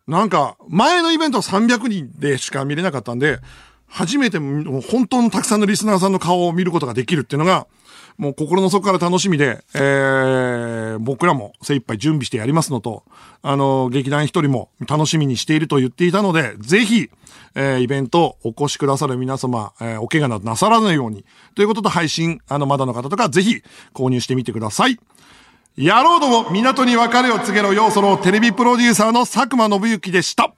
なんか、前のイベント300人でしか見れなかったんで、初めて本当のたくさんのリスナーさんの顔を見ることができるっていうのが、もう心の底から楽しみで、えー、僕らも精一杯準備してやりますのと、あの、劇団一人も楽しみにしていると言っていたので、ぜひ、えー、イベントお越しくださる皆様、えー、お怪我などなさらないように、ということと配信、あの、まだの方とか、ぜひ購入してみてください。野郎ども、港に別れを告げろ要素のテレビプロデューサーの佐久間信之でした。